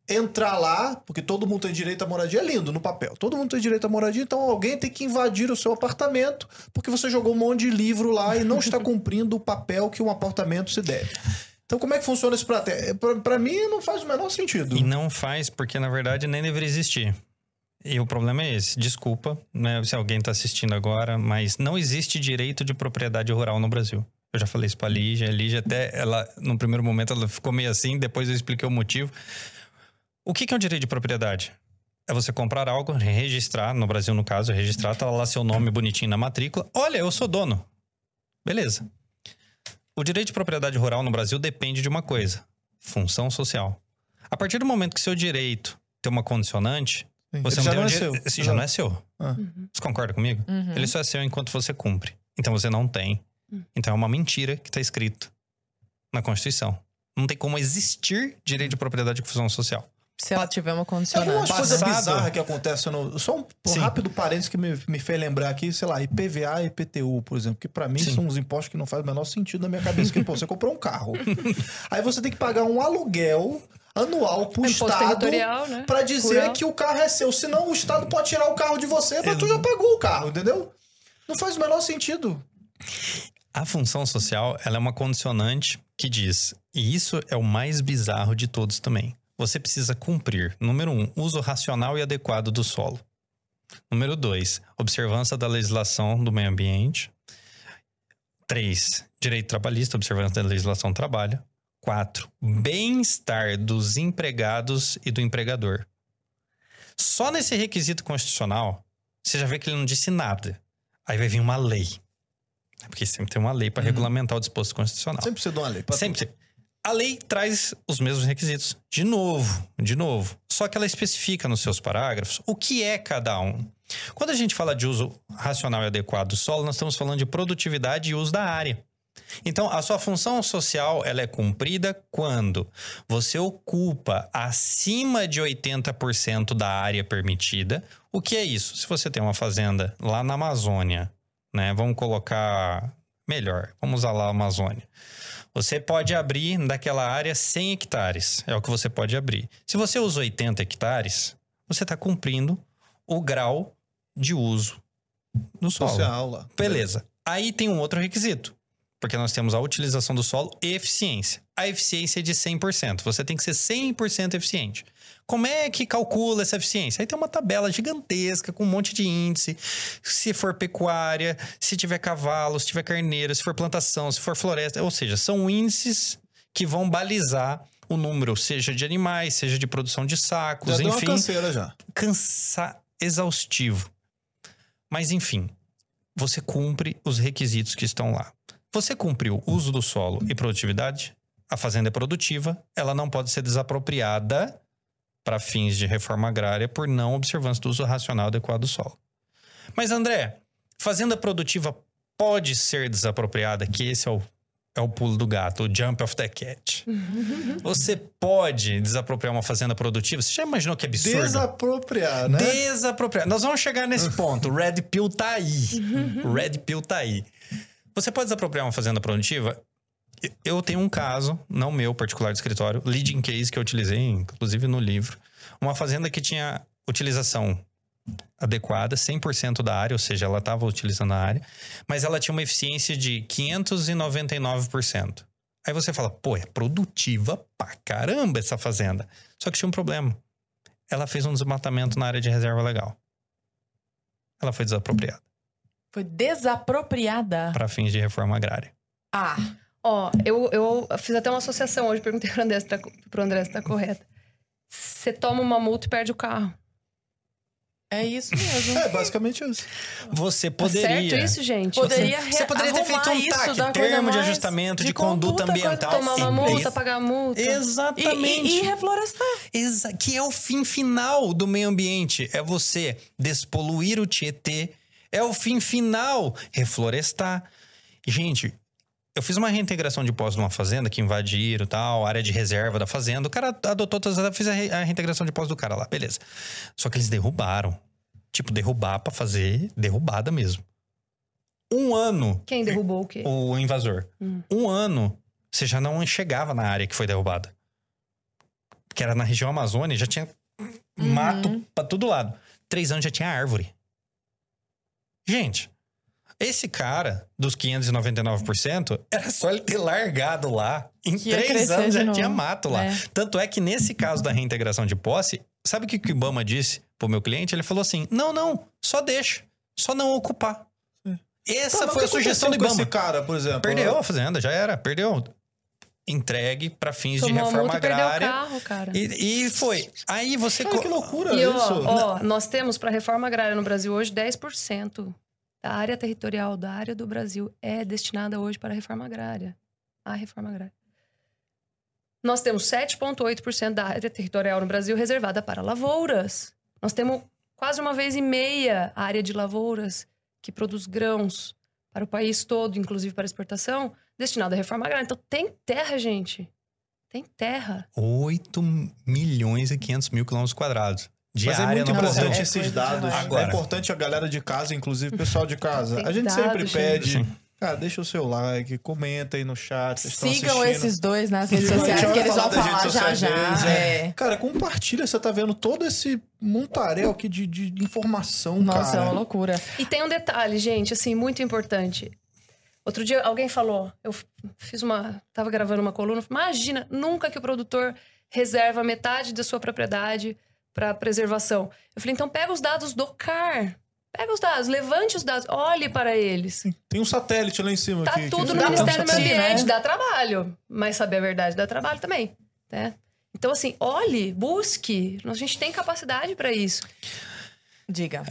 entrar lá, porque todo mundo tem direito à moradia, é lindo no papel. Todo mundo tem direito à moradia, então alguém tem que invadir o seu apartamento, porque você jogou um monte de livro lá e não está cumprindo o papel que um apartamento se deve. Então como é que funciona prato? É, pra mim não faz o menor sentido. E não faz, porque na verdade nem deveria existir. E o problema é esse. Desculpa, né, se alguém está assistindo agora, mas não existe direito de propriedade rural no Brasil. Eu já falei isso pra Lígia. A Lígia até, ela, no primeiro momento, ela ficou meio assim, depois eu expliquei o motivo. O que que é um direito de propriedade? É você comprar algo, registrar, no Brasil no caso, registrar, tá lá seu nome bonitinho na matrícula. Olha, eu sou dono. Beleza. O direito de propriedade rural no Brasil depende de uma coisa: função social. A partir do momento que seu direito tem uma condicionante, Sim. você Ele não já tem não um é seu. Esse já não é seu. Ah. Você concorda comigo? Uhum. Ele só é seu enquanto você cumpre. Então você não tem. Hum. Então é uma mentira que está escrito na Constituição. Não tem como existir direito de propriedade com função social. Se ela tiver uma Tem algumas coisas bizarras que acontecem no. Só um, Sim. rápido parênteses que me, me fez lembrar aqui, sei lá, IPVA e IPTU, por exemplo, que pra mim Sim. são uns impostos que não fazem o menor sentido na minha cabeça. Que, pô, você comprou um carro. [LAUGHS] aí você tem que pagar um aluguel anual pro Imposto Estado né? pra dizer Rural. que o carro é seu. Senão o Estado pode tirar o carro de você, mas tu já pagou o carro, entendeu? Não faz o menor sentido. A função social, ela é uma condicionante que diz, e isso é o mais bizarro de todos também. Você precisa cumprir, número um, uso racional e adequado do solo. Número dois, observância da legislação do meio ambiente. Três, direito trabalhista, observância da legislação do trabalho. Quatro, bem-estar dos empregados e do empregador. Só nesse requisito constitucional, você já vê que ele não disse nada. Aí vai vir uma lei. Porque sempre tem uma lei para Uhum. regulamentar o disposto constitucional. Sempre precisa de uma lei. Sempre. A lei traz os mesmos requisitos. De novo, de novo. Só que ela especifica nos seus parágrafos o que é cada um. Quando a gente fala de uso racional e adequado do solo, nós estamos falando de produtividade e uso da área. Então, a sua função social ela é cumprida quando você ocupa acima de 80% da área permitida. O que é isso? Se você tem uma fazenda lá na Amazônia, né? Vamos colocar melhor, vamos usar lá a Amazônia. Você pode abrir daquela área 100 hectares, é o que você pode abrir. Se você usa 80 hectares, você está cumprindo o grau de uso do solo. Beleza. Aí tem um outro requisito. Porque nós temos a utilização do solo e eficiência. A eficiência é de 100%. Você tem que ser 100% eficiente. Como é que calcula essa eficiência? Aí tem uma tabela gigantesca com um monte de índice. Se for pecuária, se tiver cavalo, se tiver carneiro, se for plantação, se for floresta. Ou seja, são índices que vão balizar o número, seja de animais, seja de produção de sacos, Já deu uma enfim canseira já. cansa exaustivo. Mas enfim, você cumpre os requisitos que estão lá. Você cumpriu uso do solo e produtividade, a fazenda é produtiva, ela não pode ser desapropriada para fins de reforma agrária por não observância do uso racional adequado do solo. Mas André, fazenda produtiva pode ser desapropriada, que esse é o, é o pulo do gato, o jump of the cat. [LAUGHS] Você pode desapropriar uma fazenda produtiva? Você já imaginou que absurdo? Desapropriar, né? Desapropriar. Nós vamos chegar nesse ponto. O Red Pill tá aí. [LAUGHS] O Red Pill tá aí. Você pode desapropriar uma fazenda produtiva? Eu tenho um caso, não meu particular de escritório, leading case que eu utilizei, inclusive no livro. Uma fazenda que tinha utilização adequada, 100% da área, ou seja, ela estava utilizando a área, mas ela tinha uma eficiência de 599%. Aí você fala, pô, é produtiva pra caramba essa fazenda. Só que tinha um problema. Ela fez um desmatamento na área de reserva legal. Ela foi desapropriada Foi desapropriada. para fins de reforma agrária. Ah, Ó, eu, eu fiz até uma associação hoje, perguntei pro André se tá, pro André se tá correta. Você toma uma multa e perde o carro. É isso mesmo. É, basicamente isso. Você Tá poderia. certo isso, gente? Poderia Você poderia ter feito um isso TAC, termo de ajustamento de, de conduta, conduta, ambiental. Tomar uma multa, pagar a multa. E, Exatamente. e, e reflorestar. Exa- que é o fim final do meio ambiente. É você despoluir o Tietê. É o fim final. Reflorestar. Gente, eu fiz uma reintegração de pós numa fazenda que invadiram tal, área de reserva da fazenda. O cara adotou todas as. Fiz a, re- a reintegração de pós do cara lá, beleza. Só que eles derrubaram. Tipo, derrubar pra fazer derrubada mesmo. Um ano, Quem derrubou o quê? o invasor. Hum. Um ano, você já não chegava na área que foi derrubada. Que era na região Amazônia, já tinha mato pra todo lado. Três anos já tinha árvore. Gente, esse cara dos 599%, era só ele ter largado lá. Em Que três anos de já tinha mato lá. É. Tanto é que nesse caso da reintegração de posse, sabe o que que o Ibama disse pro meu cliente? Ele falou assim: não, não, só deixa. Só não ocupar. Essa mas foi a sugestão do Ibama. esse cara, por exemplo? Perdeu a fazenda, já era, perdeu. Entregue para fins de Tomou a reforma multa e perdeu o agrária. carro, cara. E, e foi. Aí você. Cara, que loucura E ó, isso. ó, nós temos para reforma agrária no Brasil hoje 10% da área territorial da área do Brasil é destinada hoje para a reforma agrária. A reforma agrária. Nós temos 7,8% da área territorial no Brasil reservada para lavouras. Nós temos quase uma vez e meia a área de lavouras que produz grãos para o país todo, inclusive para exportação, destinada à reforma agrária. Então tem terra, gente. Tem terra. 8 milhões e 500 mil quilômetros quadrados de Mas é muito importante É esses dados. Agora. É importante a galera de casa, inclusive o pessoal de casa. Tem a gente dados, sempre gente. pede. Sim. Cara, deixa o seu like, comenta aí no chat. Sigam assistindo. esses dois nas redes A gente sociais que eles vão falar já já. deles, É. Cara, compartilha. Você tá vendo todo esse montaréu aqui de, de informação, Nossa, é cara. uma loucura. E tem um detalhe, gente, assim, muito importante. Outro dia alguém falou, eu fiz uma, tava gravando uma coluna, imagina, nunca que o produtor reserva metade da sua propriedade para preservação. Eu falei, então pega os dados do CAR. Pega os dados, levante os dados, olhe para eles. Tem um satélite lá em cima. Tá que, tudo que no dá Ministério do Meio discutir, Ambiente, né? dá trabalho. Mas saber a verdade dá trabalho também, né? Então, assim, olhe, busque. A gente tem capacidade para isso. Diga.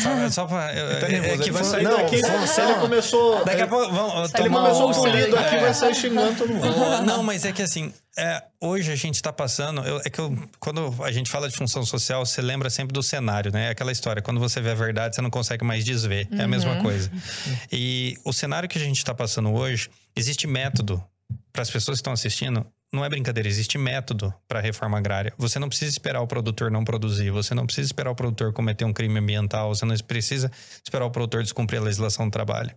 Só, só pra. Ele tá é- nervoso. é que vai sair não, daqui. foi- Se ele começou. Daqui a pouco vamos Se ele começou um- o polido aqui, É. vai sair xingando todo mundo. Não, mas é que assim, é, hoje a gente tá passando. eu- é que eu- quando a gente fala de função social, você lembra sempre do cenário, né? É Aquela história, quando você vê a verdade, você não consegue mais desver. É a mesma coisa. E o cenário que a gente tá passando hoje, existe método para as pessoas que estão assistindo. Não é brincadeira, existe método para reforma agrária. Você não precisa esperar o produtor não produzir, você não precisa esperar o produtor cometer um crime ambiental, você não precisa esperar o produtor descumprir a legislação do trabalho.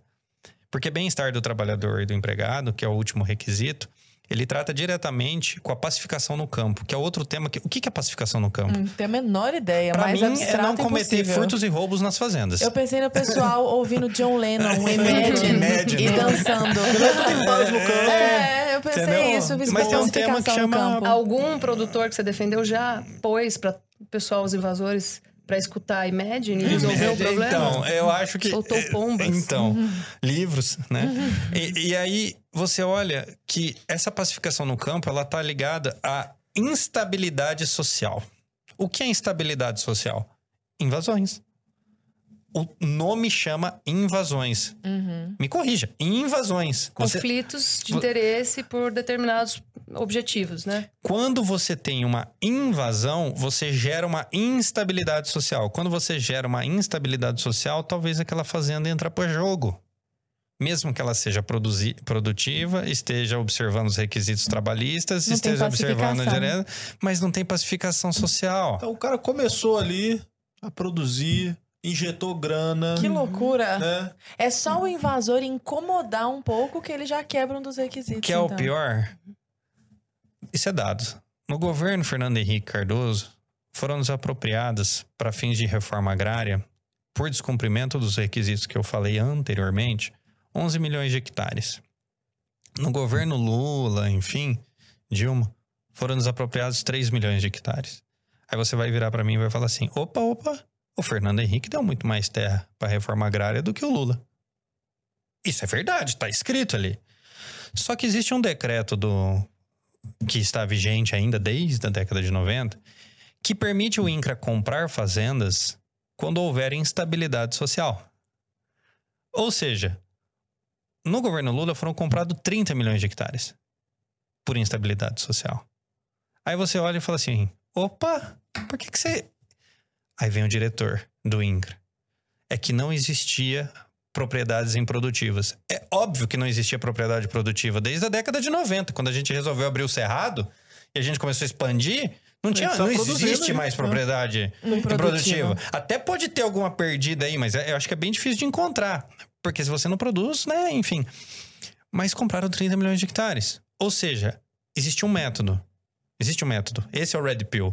Porque bem-estar do trabalhador e do empregado, que é o último requisito, ele trata diretamente com a pacificação no campo, que é outro tema. Que, o que é pacificação no campo? Não tenho a menor ideia, Para mais mim, é não cometer impossível. furtos e roubos nas fazendas. Eu pensei no pessoal [LAUGHS] ouvindo John Lennon, um Imagine, Imagine. e dançando. Tem paz no campo. É, eu pensei Entendeu? isso. Mas tem um tema que chama- campo. Algum produtor que você defendeu já pôs para o pessoal, os invasores, para escutar Imagine e resolver o problema? Então, eu acho que. Soltou pombas. Então, Uhum. livros, né? E, e aí você olha que essa pacificação no campo ela tá ligada à instabilidade social. O que é instabilidade social? Invasões. O nome chama invasões. Uhum. Me corrija, invasões. Você, Conflitos de Vo- interesse por determinados objetivos, né? quando você tem uma invasão, você gera uma instabilidade social. Quando você gera uma instabilidade social, talvez aquela fazenda entra para jogo. Mesmo que ela seja produtiva, esteja observando os requisitos trabalhistas, Não esteja observando a direita, mas não tem pacificação social. Então, o cara começou ali a produzir, injetou grana. Que loucura. Né? É só o invasor incomodar um pouco que ele já quebra um dos requisitos. que é o então. pior? Isso é dado. No governo Fernando Henrique Cardoso, foram desapropriadas para fins de reforma agrária, por descumprimento dos requisitos que eu falei anteriormente, 11 milhões de hectares. No governo Lula, enfim, Dilma, foram desapropriados 3 milhões de hectares. Aí você vai virar para mim e vai falar assim: opa, opa, o Fernando Henrique deu muito mais terra para reforma agrária do que o Lula. Isso é verdade, tá escrito ali. Só que existe um decreto do que está vigente ainda desde a década de 90, que permite o INCRA comprar fazendas quando houver instabilidade social. Ou seja, no governo Lula foram comprados 30 milhões de hectares por instabilidade social. Aí você olha e fala assim: opa, por que, que você. Aí vem o diretor do INCRA. É que não existia propriedades improdutivas. É óbvio que não existia propriedade produtiva desde a década de 90, quando a gente resolveu abrir o cerrado e a gente começou a expandir. Não, tinha, não existe né? mais propriedade improdutiva. Até pode ter alguma perdida aí, mas é- eu acho que é bem difícil de encontrar. Porque se você não produz, né, enfim. Mas compraram 30 milhões de hectares. Ou seja, existe um método. Existe um método. Esse é o Red Pill.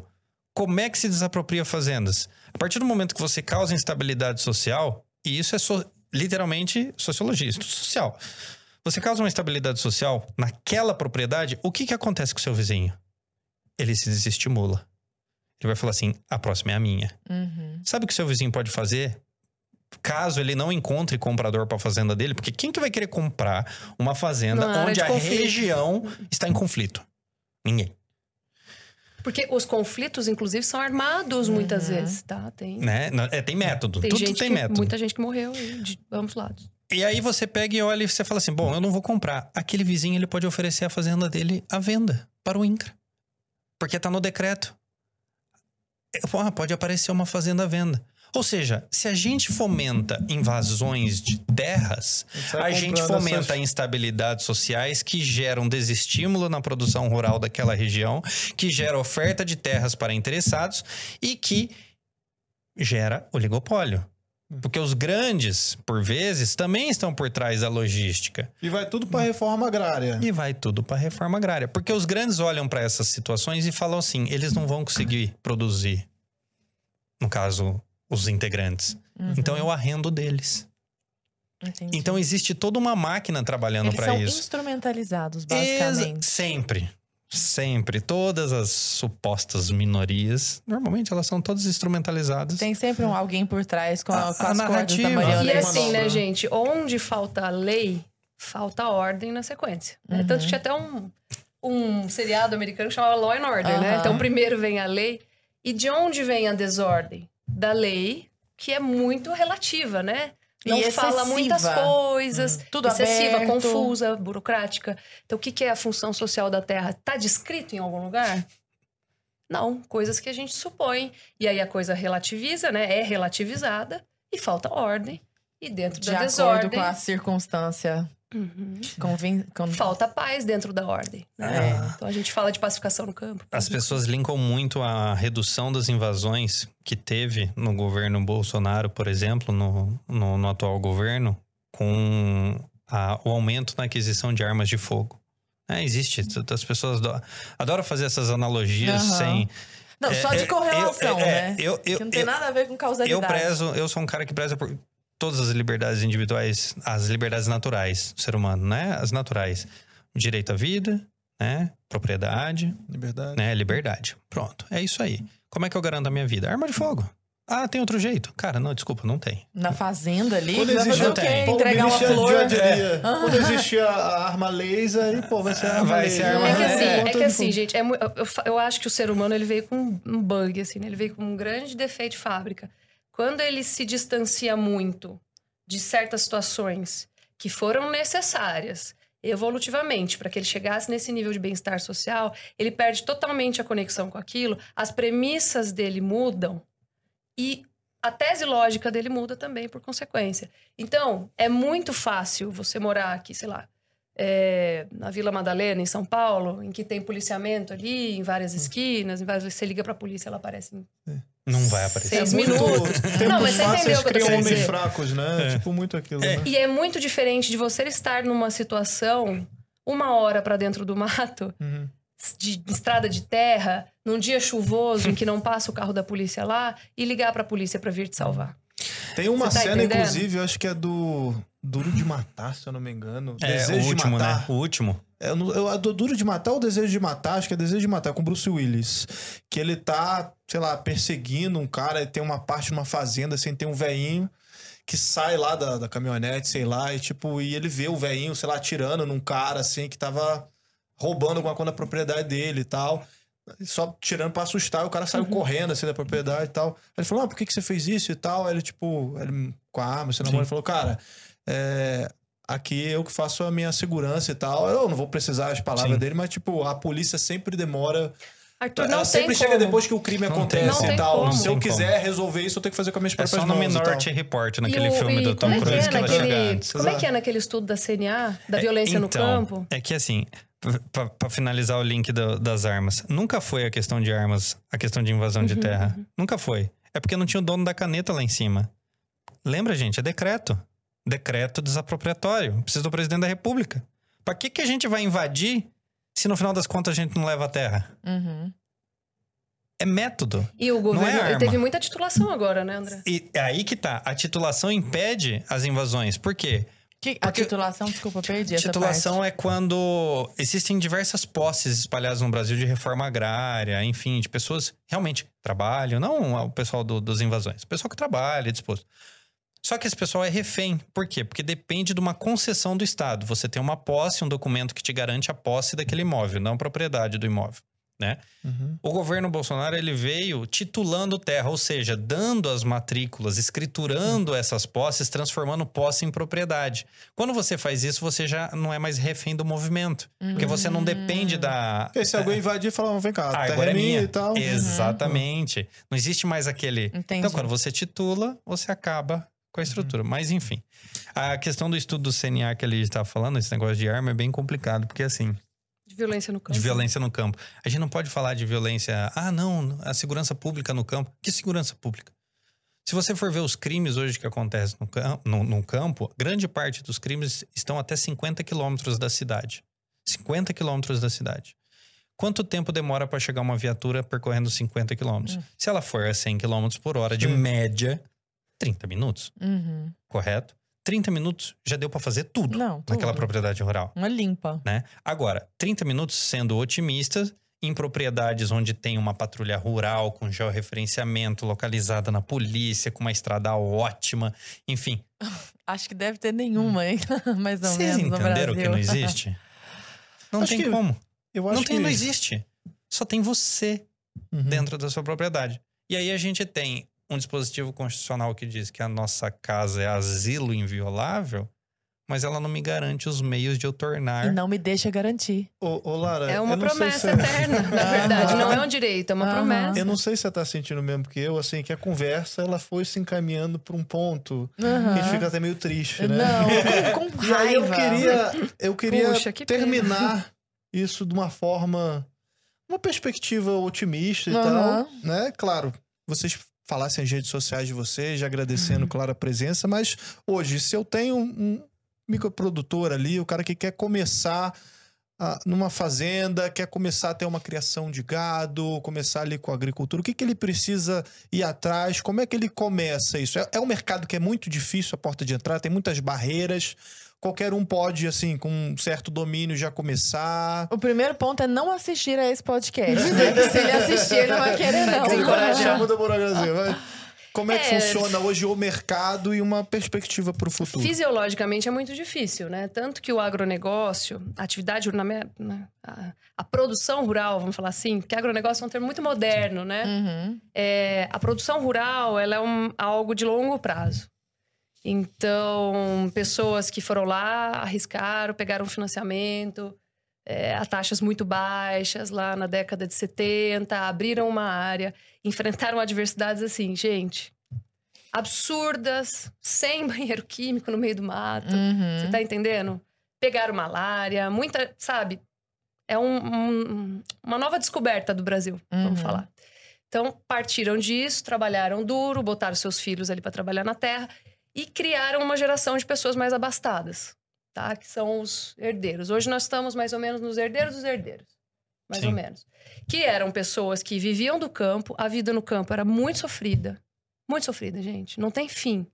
Como é que se desapropria fazendas? A partir do momento que você causa instabilidade social, e isso é so- literalmente sociologia, estudo social. Você causa uma instabilidade social naquela propriedade, o que, que acontece com o seu vizinho? Ele se desestimula. Ele vai falar assim: a próxima é a minha. Uhum. Sabe o que seu vizinho pode fazer? Caso ele não encontre comprador para a fazenda dele, porque quem que vai querer comprar uma fazenda onde de a conflito. região está em conflito? Ninguém, Porque os conflitos, inclusive, são armados muitas vezes, tá? Tem, né? É, tem método, tem tudo gente tem que, método. muita gente que morreu aí, de ambos lados. E aí você pega e olha e você fala assim: bom, eu não vou comprar. Aquele vizinho ele pode oferecer a fazenda dele à venda para o INCRA. Porque tá no decreto. Ah, pode aparecer uma fazenda à venda. Ou seja, se a gente fomenta invasões de terras, a gente fomenta essas- instabilidades sociais que geram desestímulo na produção rural daquela região, que gera oferta de terras para interessados e que gera oligopólio. Porque os grandes, por vezes, também estão por trás da logística. E vai tudo pra reforma agrária. E vai tudo para a reforma agrária. Porque os grandes olham para essas situações e falam assim: eles não vão conseguir produzir. No caso, os integrantes. Uhum. Então eu arrendo deles. Entendi. Então existe toda uma máquina trabalhando Eles para são isso. instrumentalizados, Exa- basicamente. sempre. Sempre. Todas as supostas minorias, normalmente elas são todas instrumentalizadas. Tem sempre um alguém por trás com, a, A- com a as cordas da narrativa. E assim, né, gente? Onde falta a lei, falta a ordem na sequência. né? Uhum. Tanto que tinha até um, um seriado americano que chamava Law and Order, né? Aham. Então, primeiro vem a lei. E de onde vem a desordem? Da lei, que é muito relativa, né? E Não fala excessiva. muitas coisas, Tudo excessiva, aberto. confusa, burocrática. Então, o que é a função social da Terra? Tá descrito em algum lugar? Não, coisas que a gente supõe. E aí a coisa relativiza, né? É relativizada e falta ordem. E dentro De da acordo desordem, com a circunstância. Uhum. Convin... falta paz dentro da ordem. né? É. Então a gente fala de pacificação no campo. As pessoas linkam muito a redução das invasões que teve no governo Bolsonaro, por exemplo, no, no, no atual governo, com a- o aumento na aquisição de armas de fogo. É, existe. As pessoas ado- adoram fazer essas analogias Aham. sem. Não, só É, de é, correlação, eu- é, né? Eu, eu, que não tem eu- nada a ver com causalidade. eu prezo, eu sou um cara que preza por todas as liberdades individuais, as liberdades naturais do ser humano, né? As naturais. Direito à vida, né? Propriedade, Liberdade. né? Liberdade. Pronto. É isso aí. Como é que eu garanto a minha vida? Arma de fogo. Ah, tem outro jeito? Cara, não, desculpa, não tem. Na fazenda ali, Quando vai fazer existe o quê? tem. Entregar uma flor. diria, Quando existia a arma laser, aí, pô, vai ser a arma Vai laser. ser a arma É que É, assim, é, é, que assim, gente, é eu, eu acho que o ser humano ele veio com um bug, assim, né? Ele veio com um grande defeito de fábrica. Quando ele se distancia muito de certas situações que foram necessárias evolutivamente para que ele chegasse nesse nível de bem-estar social, ele perde totalmente a conexão com aquilo, as premissas dele mudam e a tese lógica dele muda também por consequência. Então, é muito fácil você morar aqui, sei lá, é, na Vila Madalena, em São Paulo, em que tem policiamento ali, em várias esquinas, em várias você liga pra polícia, ela aparece em Não vai aparecer. Seis É minutos. Tempos Não, mas você entendeu o que eu criam homens dizer. fracos, né? Tipo, muito aquilo, né? E é muito diferente de você estar numa situação uma hora pra dentro do mato, Uhum. de estrada de terra, num dia chuvoso em que não passa o carro da polícia lá, e ligar pra polícia pra vir te salvar. Tem uma tá cena, entendendo? inclusive, eu acho que é do Duro de Matar, se eu não me engano. É, Desejo o último, de Matar. né? O último. É, eu, eu, a do Duro de Matar ou Desejo de Matar? Acho que é Desejo de Matar, com Bruce Willis. Que ele tá, sei lá, perseguindo um cara e tem uma parte numa fazenda, assim, tem um veinho que sai lá da, da caminhonete, sei lá, e tipo, e ele vê o veinho, sei lá, atirando num cara, assim, que tava roubando alguma coisa da propriedade dele e tal. Só tirando pra assustar, o cara saiu correndo assim da propriedade e tal. Aí ele falou: ah, por que, que você fez isso e tal? Aí ele, tipo, ele, com a arma, na mão, Sim. ele falou, cara, é, aqui eu que faço a minha segurança e tal. Eu não vou precisar as palavras Sim. dele, mas, tipo, a polícia sempre demora. Arthur, não ela tem sempre chega como. depois que o crime Não acontece tem como. e tal. tem Se eu como. quiser resolver isso, eu tenho que fazer com as minhas É próprias só no mãos tal. Minority Report, naquele E o- filme e do Tom como é que Cruise é que vai naquele- chegar antes. Como é que é naquele estudo da CNA, da É, violência no então, campo? É que assim, pra, pra finalizar o link do- das armas, nunca foi a questão de armas, a questão de invasão Uhum, de terra. Nunca foi. É porque não tinha o dono da caneta lá em cima. Lembra, gente? É decreto. Decreto desapropriatório. Precisa do presidente da república. Pra que, que a gente vai invadir se no final das contas a gente não leva a terra? Uhum. É método. E o governo é ele arma. teve muita titulação agora, né, André? E é aí que tá. A titulação impede as invasões. Por quê? Que, a Porque- titulação, desculpa, perdi Titulação é quando existem diversas posses espalhadas no Brasil de reforma agrária, enfim, de pessoas realmente trabalham, não o pessoal do- dos invasões, o pessoal que trabalha, disposto. Só que esse pessoal é refém. Por quê? Porque depende de uma concessão do Estado. Você tem uma posse, um documento que te garante a posse daquele imóvel, não a propriedade do imóvel, né? Uhum. O governo Bolsonaro ele veio titulando terra, ou seja, dando as matrículas, escriturando essas posses, transformando posse em propriedade. Quando você faz isso, você já não é mais refém do movimento, porque você não depende da Porque se alguém invadir e falar, vem cá, a ah, terra agora é é minha minha. e tal. Exatamente. Não existe mais aquele. Entendi. Então, quando você titula, você acaba com a estrutura. Mas, enfim. A questão do estudo do CNA que ele estava falando, esse negócio de arma, é bem complicado, porque assim. De violência no campo. De violência no campo. A gente não pode falar de violência. Ah, não, a segurança pública no campo. Que segurança pública? Se você for ver os crimes hoje que acontecem no, cam- no- no campo, grande parte dos crimes estão até 50 quilômetros da cidade. 50 quilômetros da cidade. Quanto tempo demora para chegar uma viatura percorrendo 50 quilômetros? Se ela for a 100 quilômetros por hora, de Sim. média, 30 minutos, Uhum. correto? 30 minutos já deu para fazer tudo Não, naquela tudo. propriedade rural Uma limpa. né? Agora, 30 minutos sendo otimistas em propriedades onde tem uma patrulha rural com georreferenciamento localizada na polícia, com uma estrada ótima, enfim. [LAUGHS] Acho que deve ter nenhuma, hein? [LAUGHS] Mais ou Vocês menos no entenderam que não [LAUGHS] existe? Não Acho tem que- como. Eu acho Não tem, que... não existe. Só tem você Uhum. dentro da sua propriedade. E aí a gente tem um dispositivo constitucional que diz que a nossa casa é asilo inviolável, mas ela não me garante os meios de eu tornar E não me deixa garantir. Ô, ô, Lara, É uma eu não sei promessa se- eterna, na verdade. Não é um direito, é uma Aham. promessa. Eu não sei se você tá sentindo mesmo que eu, assim, que a conversa ela foi se encaminhando pra um ponto que a Aham. gente fica até meio triste, né? Não, com, com [LAUGHS] E aí eu raiva. queria, eu queria Puxa, que terminar isso de uma forma, uma perspectiva otimista e Aham. tal, né? Claro, vocês falassem as redes sociais de vocês, já agradecendo, claro, a presença, mas hoje, se eu tenho um microprodutor ali, o cara que quer começar ah, numa fazenda, quer começar a ter uma criação de gado, começar ali com a agricultura, o que, que ele precisa ir atrás? Como é que ele começa isso? É, é um mercado que é muito difícil a porta de entrada, tem muitas barreiras. Qualquer um pode, assim, com um certo domínio já começar. O primeiro ponto é não assistir a esse podcast. [LAUGHS] né? Se ele assistir, ele não vai querer, não. Desencorajar. Vai. Como é que É. funciona hoje o mercado e uma perspectiva para o futuro? Fisiologicamente é muito difícil, né? Tanto que o agronegócio, a atividade, na- a, a produção rural, vamos falar assim, porque agronegócio é um termo muito moderno, né? Uhum. É, a produção rural, ela é um- algo de longo prazo. Então, pessoas que foram lá, arriscaram, pegaram financiamento é, a taxas muito baixas lá na década de 70, abriram uma área, enfrentaram adversidades assim, gente, absurdas, sem [LAUGHS] banheiro químico no meio do mato. Uhum. Você tá entendendo? Pegaram malária, muita, sabe? É um- um- uma nova descoberta do Brasil, vamos Uhum. falar. Então, partiram disso, trabalharam duro, botaram seus filhos ali para trabalhar na terra e criaram uma geração de pessoas mais abastadas, tá? Que são os herdeiros. Hoje nós estamos mais ou menos nos herdeiros dos herdeiros. Mais Sim. ou menos. Que eram pessoas que viviam do campo, a vida no campo era muito sofrida. Muito sofrida, gente. Não tem fim.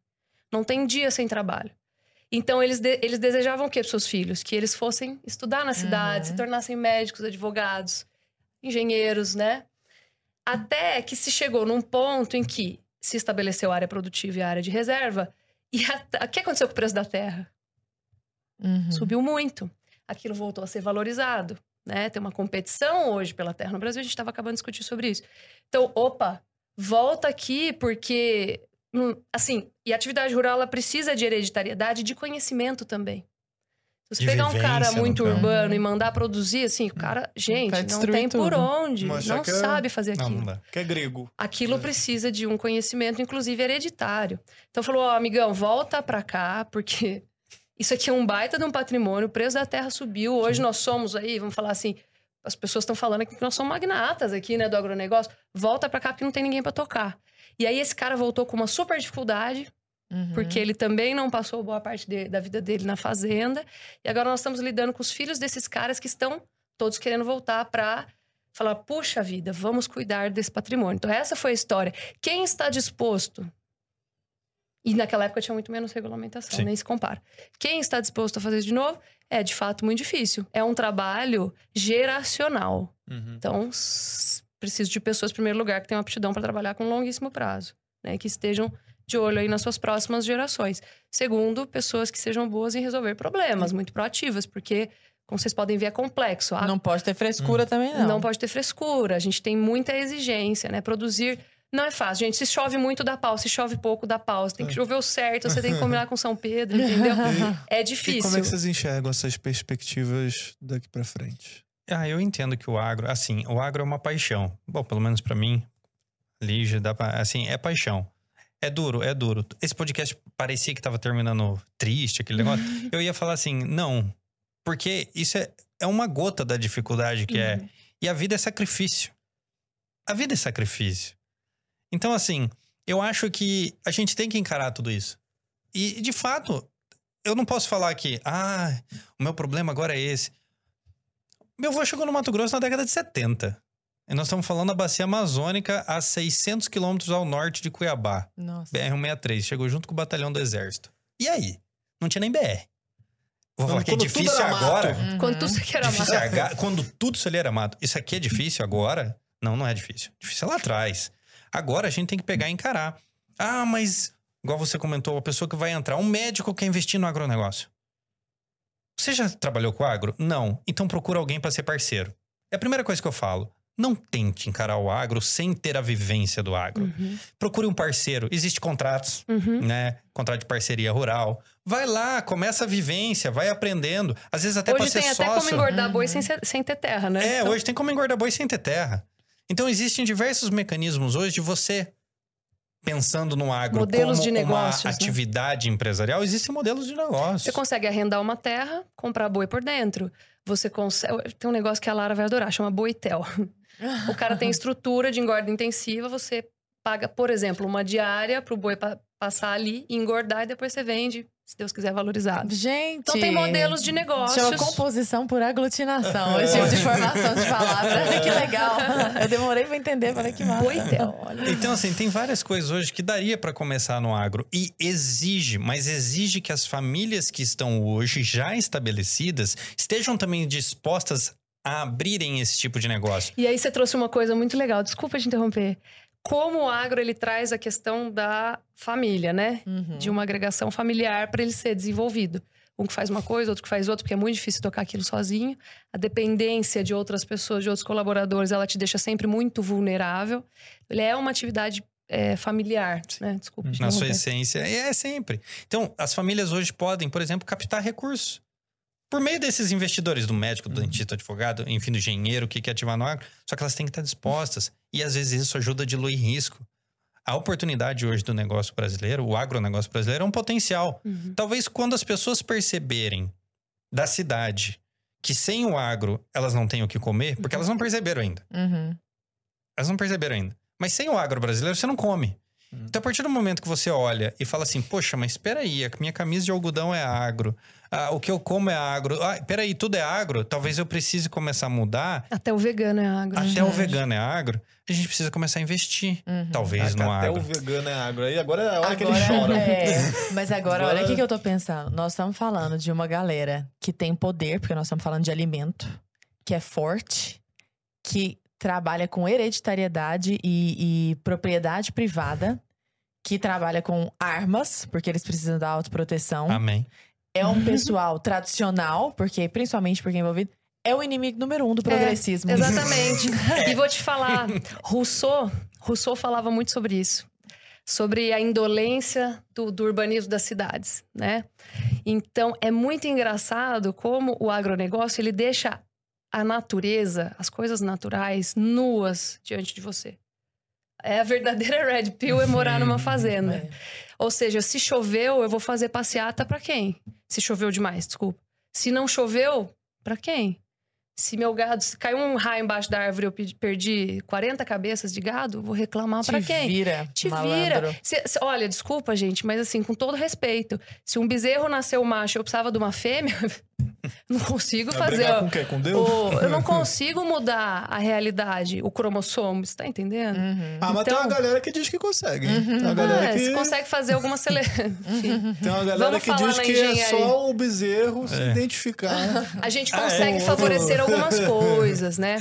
Não tem dia sem trabalho. Então, eles, de- eles desejavam o quê para seus filhos? Que eles fossem estudar na cidade, Uhum. se tornassem médicos, advogados, engenheiros, né? Até que se chegou num ponto em que se estabeleceu a área produtiva e a área de reserva. E a- o que aconteceu com o preço da terra? Uhum. Subiu muito. Aquilo voltou a ser valorizado. né? Tem uma competição hoje pela terra no Brasil, a gente estava acabando de discutir sobre isso. Então, opa, volta aqui porque, hum, assim, e a atividade rural ela precisa de hereditariedade e de conhecimento também. Se você pegar um cara muito campo. urbano e mandar produzir, assim, o cara, gente, não tem por tudo. onde, Mas não é- sabe fazer Não, aquilo. não dá. Que é grego. Aquilo É. precisa de um conhecimento, inclusive hereditário. Então falou, ó, amigão, volta pra cá, porque isso aqui é um baita de um patrimônio, o preço da terra subiu. Hoje nós somos aí, vamos falar assim, as pessoas estão falando aqui que nós somos magnatas aqui, né, do agronegócio. Volta pra cá porque não tem ninguém pra tocar. E aí esse cara voltou com uma super dificuldade, Uhum. porque ele também não passou boa parte de- da vida dele na fazenda. E agora nós estamos lidando com os filhos desses caras que estão todos querendo voltar para falar: puxa vida, vamos cuidar desse patrimônio. Então, essa foi a história. Quem está disposto? E naquela época tinha muito menos regulamentação, Sim. nem se compara. Quem está disposto a fazer isso de novo é de fato muito difícil. É um trabalho geracional. Uhum. Então, preciso de pessoas, em primeiro lugar, que tenham aptidão para trabalhar com longuíssimo prazo, né? Que estejam de olho aí nas suas próximas gerações. Segundo, pessoas que sejam boas em resolver problemas, muito proativas, porque, como vocês podem ver, é complexo. A- Não pode ter frescura também, não. não. pode ter frescura. A gente tem muita exigência, né? Produzir não é fácil, gente. Se chove muito, dá pau. Se chove pouco, dá pau. Você tem que chover o certo, você tem que combinar com São Pedro, entendeu? [LAUGHS] É E difícil. como é que vocês enxergam essas perspectivas daqui pra frente? Ah, eu entendo que o agro, assim, o agro é uma paixão. Bom, pelo menos pra mim, Lígia, dá pra, assim, é paixão. É duro, é duro. Esse podcast parecia que tava terminando triste, aquele negócio. [LAUGHS] eu ia falar assim, não. Porque isso é, é uma gota da dificuldade que é. E a vida é sacrifício. A vida é sacrifício. Então, assim, eu acho que a gente tem que encarar tudo isso. E, de fato, eu não posso falar que, ah, o meu problema agora é esse. Meu avô chegou no Mato Grosso na década de 70. E nós estamos falando da bacia amazônica a 600 quilômetros ao norte de Cuiabá. Nossa. BR-163. Chegou junto com o batalhão do exército. E aí? Não tinha nem BR. Vou falar Quando que é tudo difícil era mato. agora. Uhum. Quando tu se quer Difícil amar. é aga- Quando tudo isso ali era mato. Isso aqui é difícil agora? Não, não é difícil. Difícil é lá atrás. Agora a gente tem que pegar e encarar. Ah, mas, igual você comentou, a pessoa que vai entrar, um médico quer investir no agronegócio. Você já trabalhou com agro? Não. Então procura alguém para ser parceiro. É a primeira coisa que eu falo. Não tente encarar o agro sem ter a vivência do agro. Uhum, Procure um parceiro. Existem contratos uhum. né? Contrato de parceria rural. Vai lá, começa a vivência, vai aprendendo. Às vezes até Hoje pode ser tem até sócio. como engordar boi Uhum. sem, sem ter terra, né? É, Então, hoje tem como engordar boi sem ter terra. Então existem diversos mecanismos hoje de você pensando no agro Modelos como de negócios, uma né? atividade empresarial, existem modelos de negócio. Você consegue arrendar uma terra, comprar boi por dentro. Você consegue. Tem um negócio que a Lara vai adorar, chama boitel. [LAUGHS] O cara tem estrutura de engorda intensiva, você paga, por exemplo, uma diária pro boi pa- passar ali, engordar e depois você vende, se Deus quiser, valorizado. Gente. Então tem modelos de negócios. Chama composição por aglutinação. [LAUGHS] Esse tipo de formação de palavra. [LAUGHS] que legal. Eu demorei pra entender, falei que massa. Boitel. Olha. Então, assim, tem várias coisas hoje que daria para começar no agro. E exige, mas exige que as famílias que estão hoje já estabelecidas estejam também dispostas a abrirem esse tipo de negócio. E aí você trouxe uma coisa muito legal, desculpa te interromper. Como o agro ele traz a questão da família, né? Uhum. De uma agregação familiar para ele ser desenvolvido. Um que faz uma coisa, outro que faz outra, porque é muito difícil tocar aquilo sozinho. A dependência de outras pessoas, de outros colaboradores, ela te deixa sempre muito vulnerável. Ele é uma atividade é, familiar, né? Desculpa. Na sua essência, é sempre. Então, as famílias hoje podem, por exemplo, captar recursos. Por meio desses investidores, do médico, do dentista, do advogado, enfim, do engenheiro que quer ativar no agro. Só que elas têm que estar dispostas. E às vezes isso ajuda a diluir risco. A oportunidade hoje do negócio brasileiro, o agronegócio brasileiro, é um potencial. Uhum. Talvez quando as pessoas perceberem da cidade que sem o agro elas não têm o que comer, porque elas não perceberam ainda. Uhum. Elas não perceberam ainda. Mas sem o agro brasileiro, você não come. Hum. Então, a partir do momento que você olha e fala assim, poxa, mas espera aí, a minha camisa de algodão é agro, ah, o que eu como é agro, ah, peraí, tudo é agro, talvez eu precise começar a mudar, Até o vegano é agro. até gente. o vegano é agro, a gente precisa começar a investir, Uhum. talvez Caraca, no até agro. o vegano é agro. Aí agora é a hora que ele Agora, chora. é, [LAUGHS] mas agora, Agora- olha o que, que eu tô pensando. Nós estamos falando de uma galera que tem poder, porque nós estamos falando de alimento, que é forte, que trabalha com hereditariedade e, e propriedade privada, que trabalha com armas, porque eles precisam da autoproteção. Amém. É um [LAUGHS] pessoal tradicional, porque principalmente porque é envolvido. é o inimigo número um do progressismo. Exatamente. [LAUGHS] e vou te falar, Rousseau, Rousseau falava muito sobre isso. Sobre a indolência do, do urbanismo das cidades, né? Então, é muito engraçado como o agronegócio, ele deixa a natureza, as coisas naturais, nuas diante de você. É a verdadeira red pill é morar numa fazenda. É. Ou seja, se choveu, eu vou fazer passeata pra quem? Se choveu demais, desculpa. Se não choveu, pra quem? Se meu gado, se caiu um raio embaixo da árvore e eu pe- perdi 40 cabeças de gado, vou reclamar pra Te quem? vira, Te malandro. vira. Se- se- olha, desculpa, gente, mas assim, com todo respeito, se um bezerro nasceu macho e eu precisava de uma fêmea, [LAUGHS] não consigo fazer. com o quê? Com Deus? o- eu não consigo mudar a realidade, o cromossomo, você tá entendendo? Uhum. Ah, mas tem Então- uma galera que diz que consegue. hein? Tem uma galera Ah, que... Você consegue fazer alguma seleção. [LAUGHS] Tem uma galera Vamos que diz que é só o bezerro se É. identificar. A gente Ah, é? consegue Um favorecer algumas [LAUGHS] coisas, né?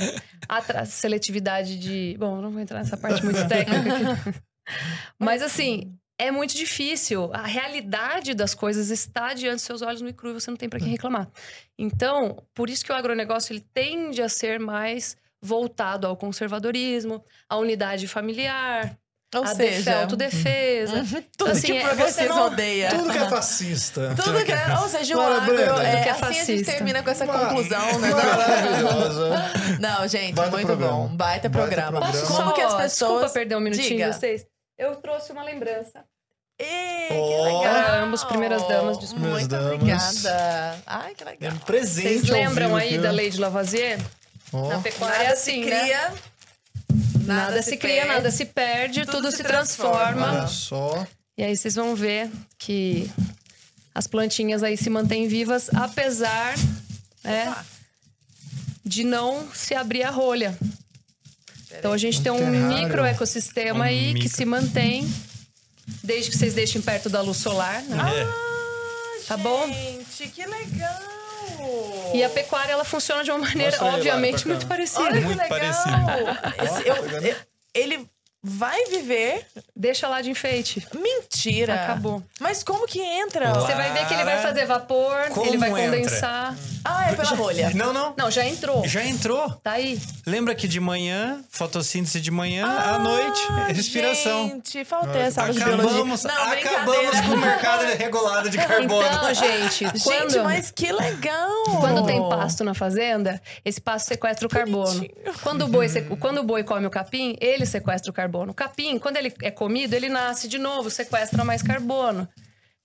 A tra- seletividade de. Bom, não vou entrar nessa parte muito técnica aqui. [LAUGHS] Mas assim, é muito difícil. A realidade das coisas está diante dos seus olhos no cru e você não tem para quem reclamar. Então, por isso que o agronegócio ele tende a ser mais voltado ao conservadorismo, à unidade familiar, Ou à seja, defe- autodefesa. [LAUGHS] tudo assim, que é- não- odeia. Tudo que é fascista. Tudo que é, ou seja, o agro, é, que é assim a gente fascista. termina com essa Mar- conclusão, né? Maravilhosa. Não, gente, Baita muito programa. bom. Baita Baita programa. programa. Como Só- que as Desculpa pessoas... perder um minutinho Diga. de vocês. Eu trouxe uma lembrança. Ih, que legal. Para ambos, primeiras damas, desculpa. Muito Primeiras obrigada. Ai, que É legal. um presente Vocês lembram aí aqui, da ó. lei de Lavoisier? Ó. Na pecuária Nada é se assim, né? cria, Nada, se cria, perde. nada se perde, tudo, Tudo se, se transforma. transforma. Olha só. E aí vocês vão ver que as plantinhas aí se mantêm vivas, apesar né, de não se abrir a rolha. Então a gente tem um terrário. micro ecossistema Um aí que micro. se mantém, desde que vocês deixem perto da luz solar. né? É. Tá bom? Gente, que legal. E a pecuária ela funciona de uma maneira, Mostra obviamente, muito parecida. Olha Muito que legal. parecido. Esse- eu- eu- ele vai viver? Deixa lá de enfeite. Mentira. Acabou. Mas como que entra? Você vai ver que ele vai fazer vapor, Como ele vai entra? Ah, é pela rolha. Não, não. Não, já entrou. Já entrou. Tá aí. Lembra que de manhã, fotossíntese de manhã, à Ah, noite, respiração. Gente, faltei essa aula de biologia. Acabamos, Não, acabamos com o mercado regulado de carbono. Então, gente, [LAUGHS] quando, Gente, mas que legal. quando tem pasto na fazenda, esse pasto sequestra o carbono. Quando o, boi, sequ- quando o boi come o capim, ele sequestra o carbono. O capim, quando ele é comido, ele nasce de novo, sequestra mais carbono.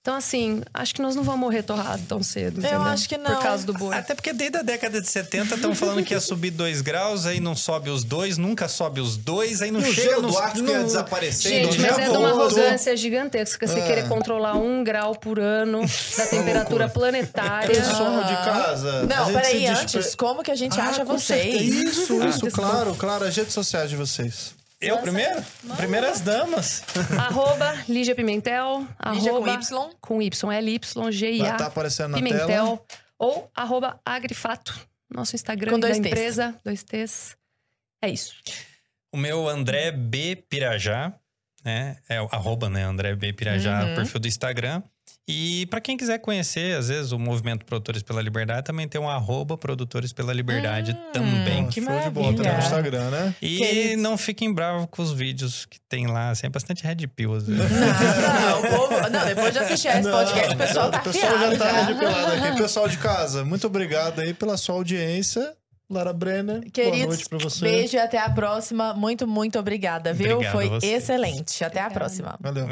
Então, assim, acho que nós não vamos morrer torrado tão cedo. entendeu? acho que não. Por causa do boi. Até porque desde a década de 70 estão falando que ia subir 2 graus, aí não sobe os dois, nunca sobe os dois, aí não E o chega no, do Ártico ia desaparecendo. Gente, já mas é de uma arrogância gigantesca você É. querer controlar um grau por ano da temperatura planetária. Pessoal de casa. Não, peraí, antes, despre- como que a gente Ah, acha com certeza. vocês? Isso, Ah, isso, claro, claro. As redes sociais de vocês. Eu primeiro? Primeiras damas. arroba Lígia Pimentel. Lígia com arroba, Y? Com Y, L-Y-G-I-A. Estar aparecendo na Pimentel. tela. Ou arroba Agrifato. Nosso Instagram Com da dois Ts. empresa. Dois T's. É isso. O meu André B Pirajá, né? É o arroba, né? André B Pirajá, Uhum. o perfil do Instagram. E para quem quiser conhecer, às vezes, o movimento Produtores pela Liberdade, também tem um arroba Produtores pela Liberdade Hum. também. Que Show de bola, tá maravilha. no Instagram, né? E Queridos. não fiquem bravos com os vídeos que tem lá. Assim, é bastante red pill, às vezes. Não, [LAUGHS] o povo- não, depois de assistir esse podcast, o pessoal tá O pessoal já afiado. tá já. arrepilado aqui. Pessoal de casa, muito obrigado aí pela sua audiência. Lara Brenner, boa Queridos, noite pra você. beijo e até a próxima. Muito, muito obrigada, viu? Obrigado Foi excelente. Até a próxima. Valeu.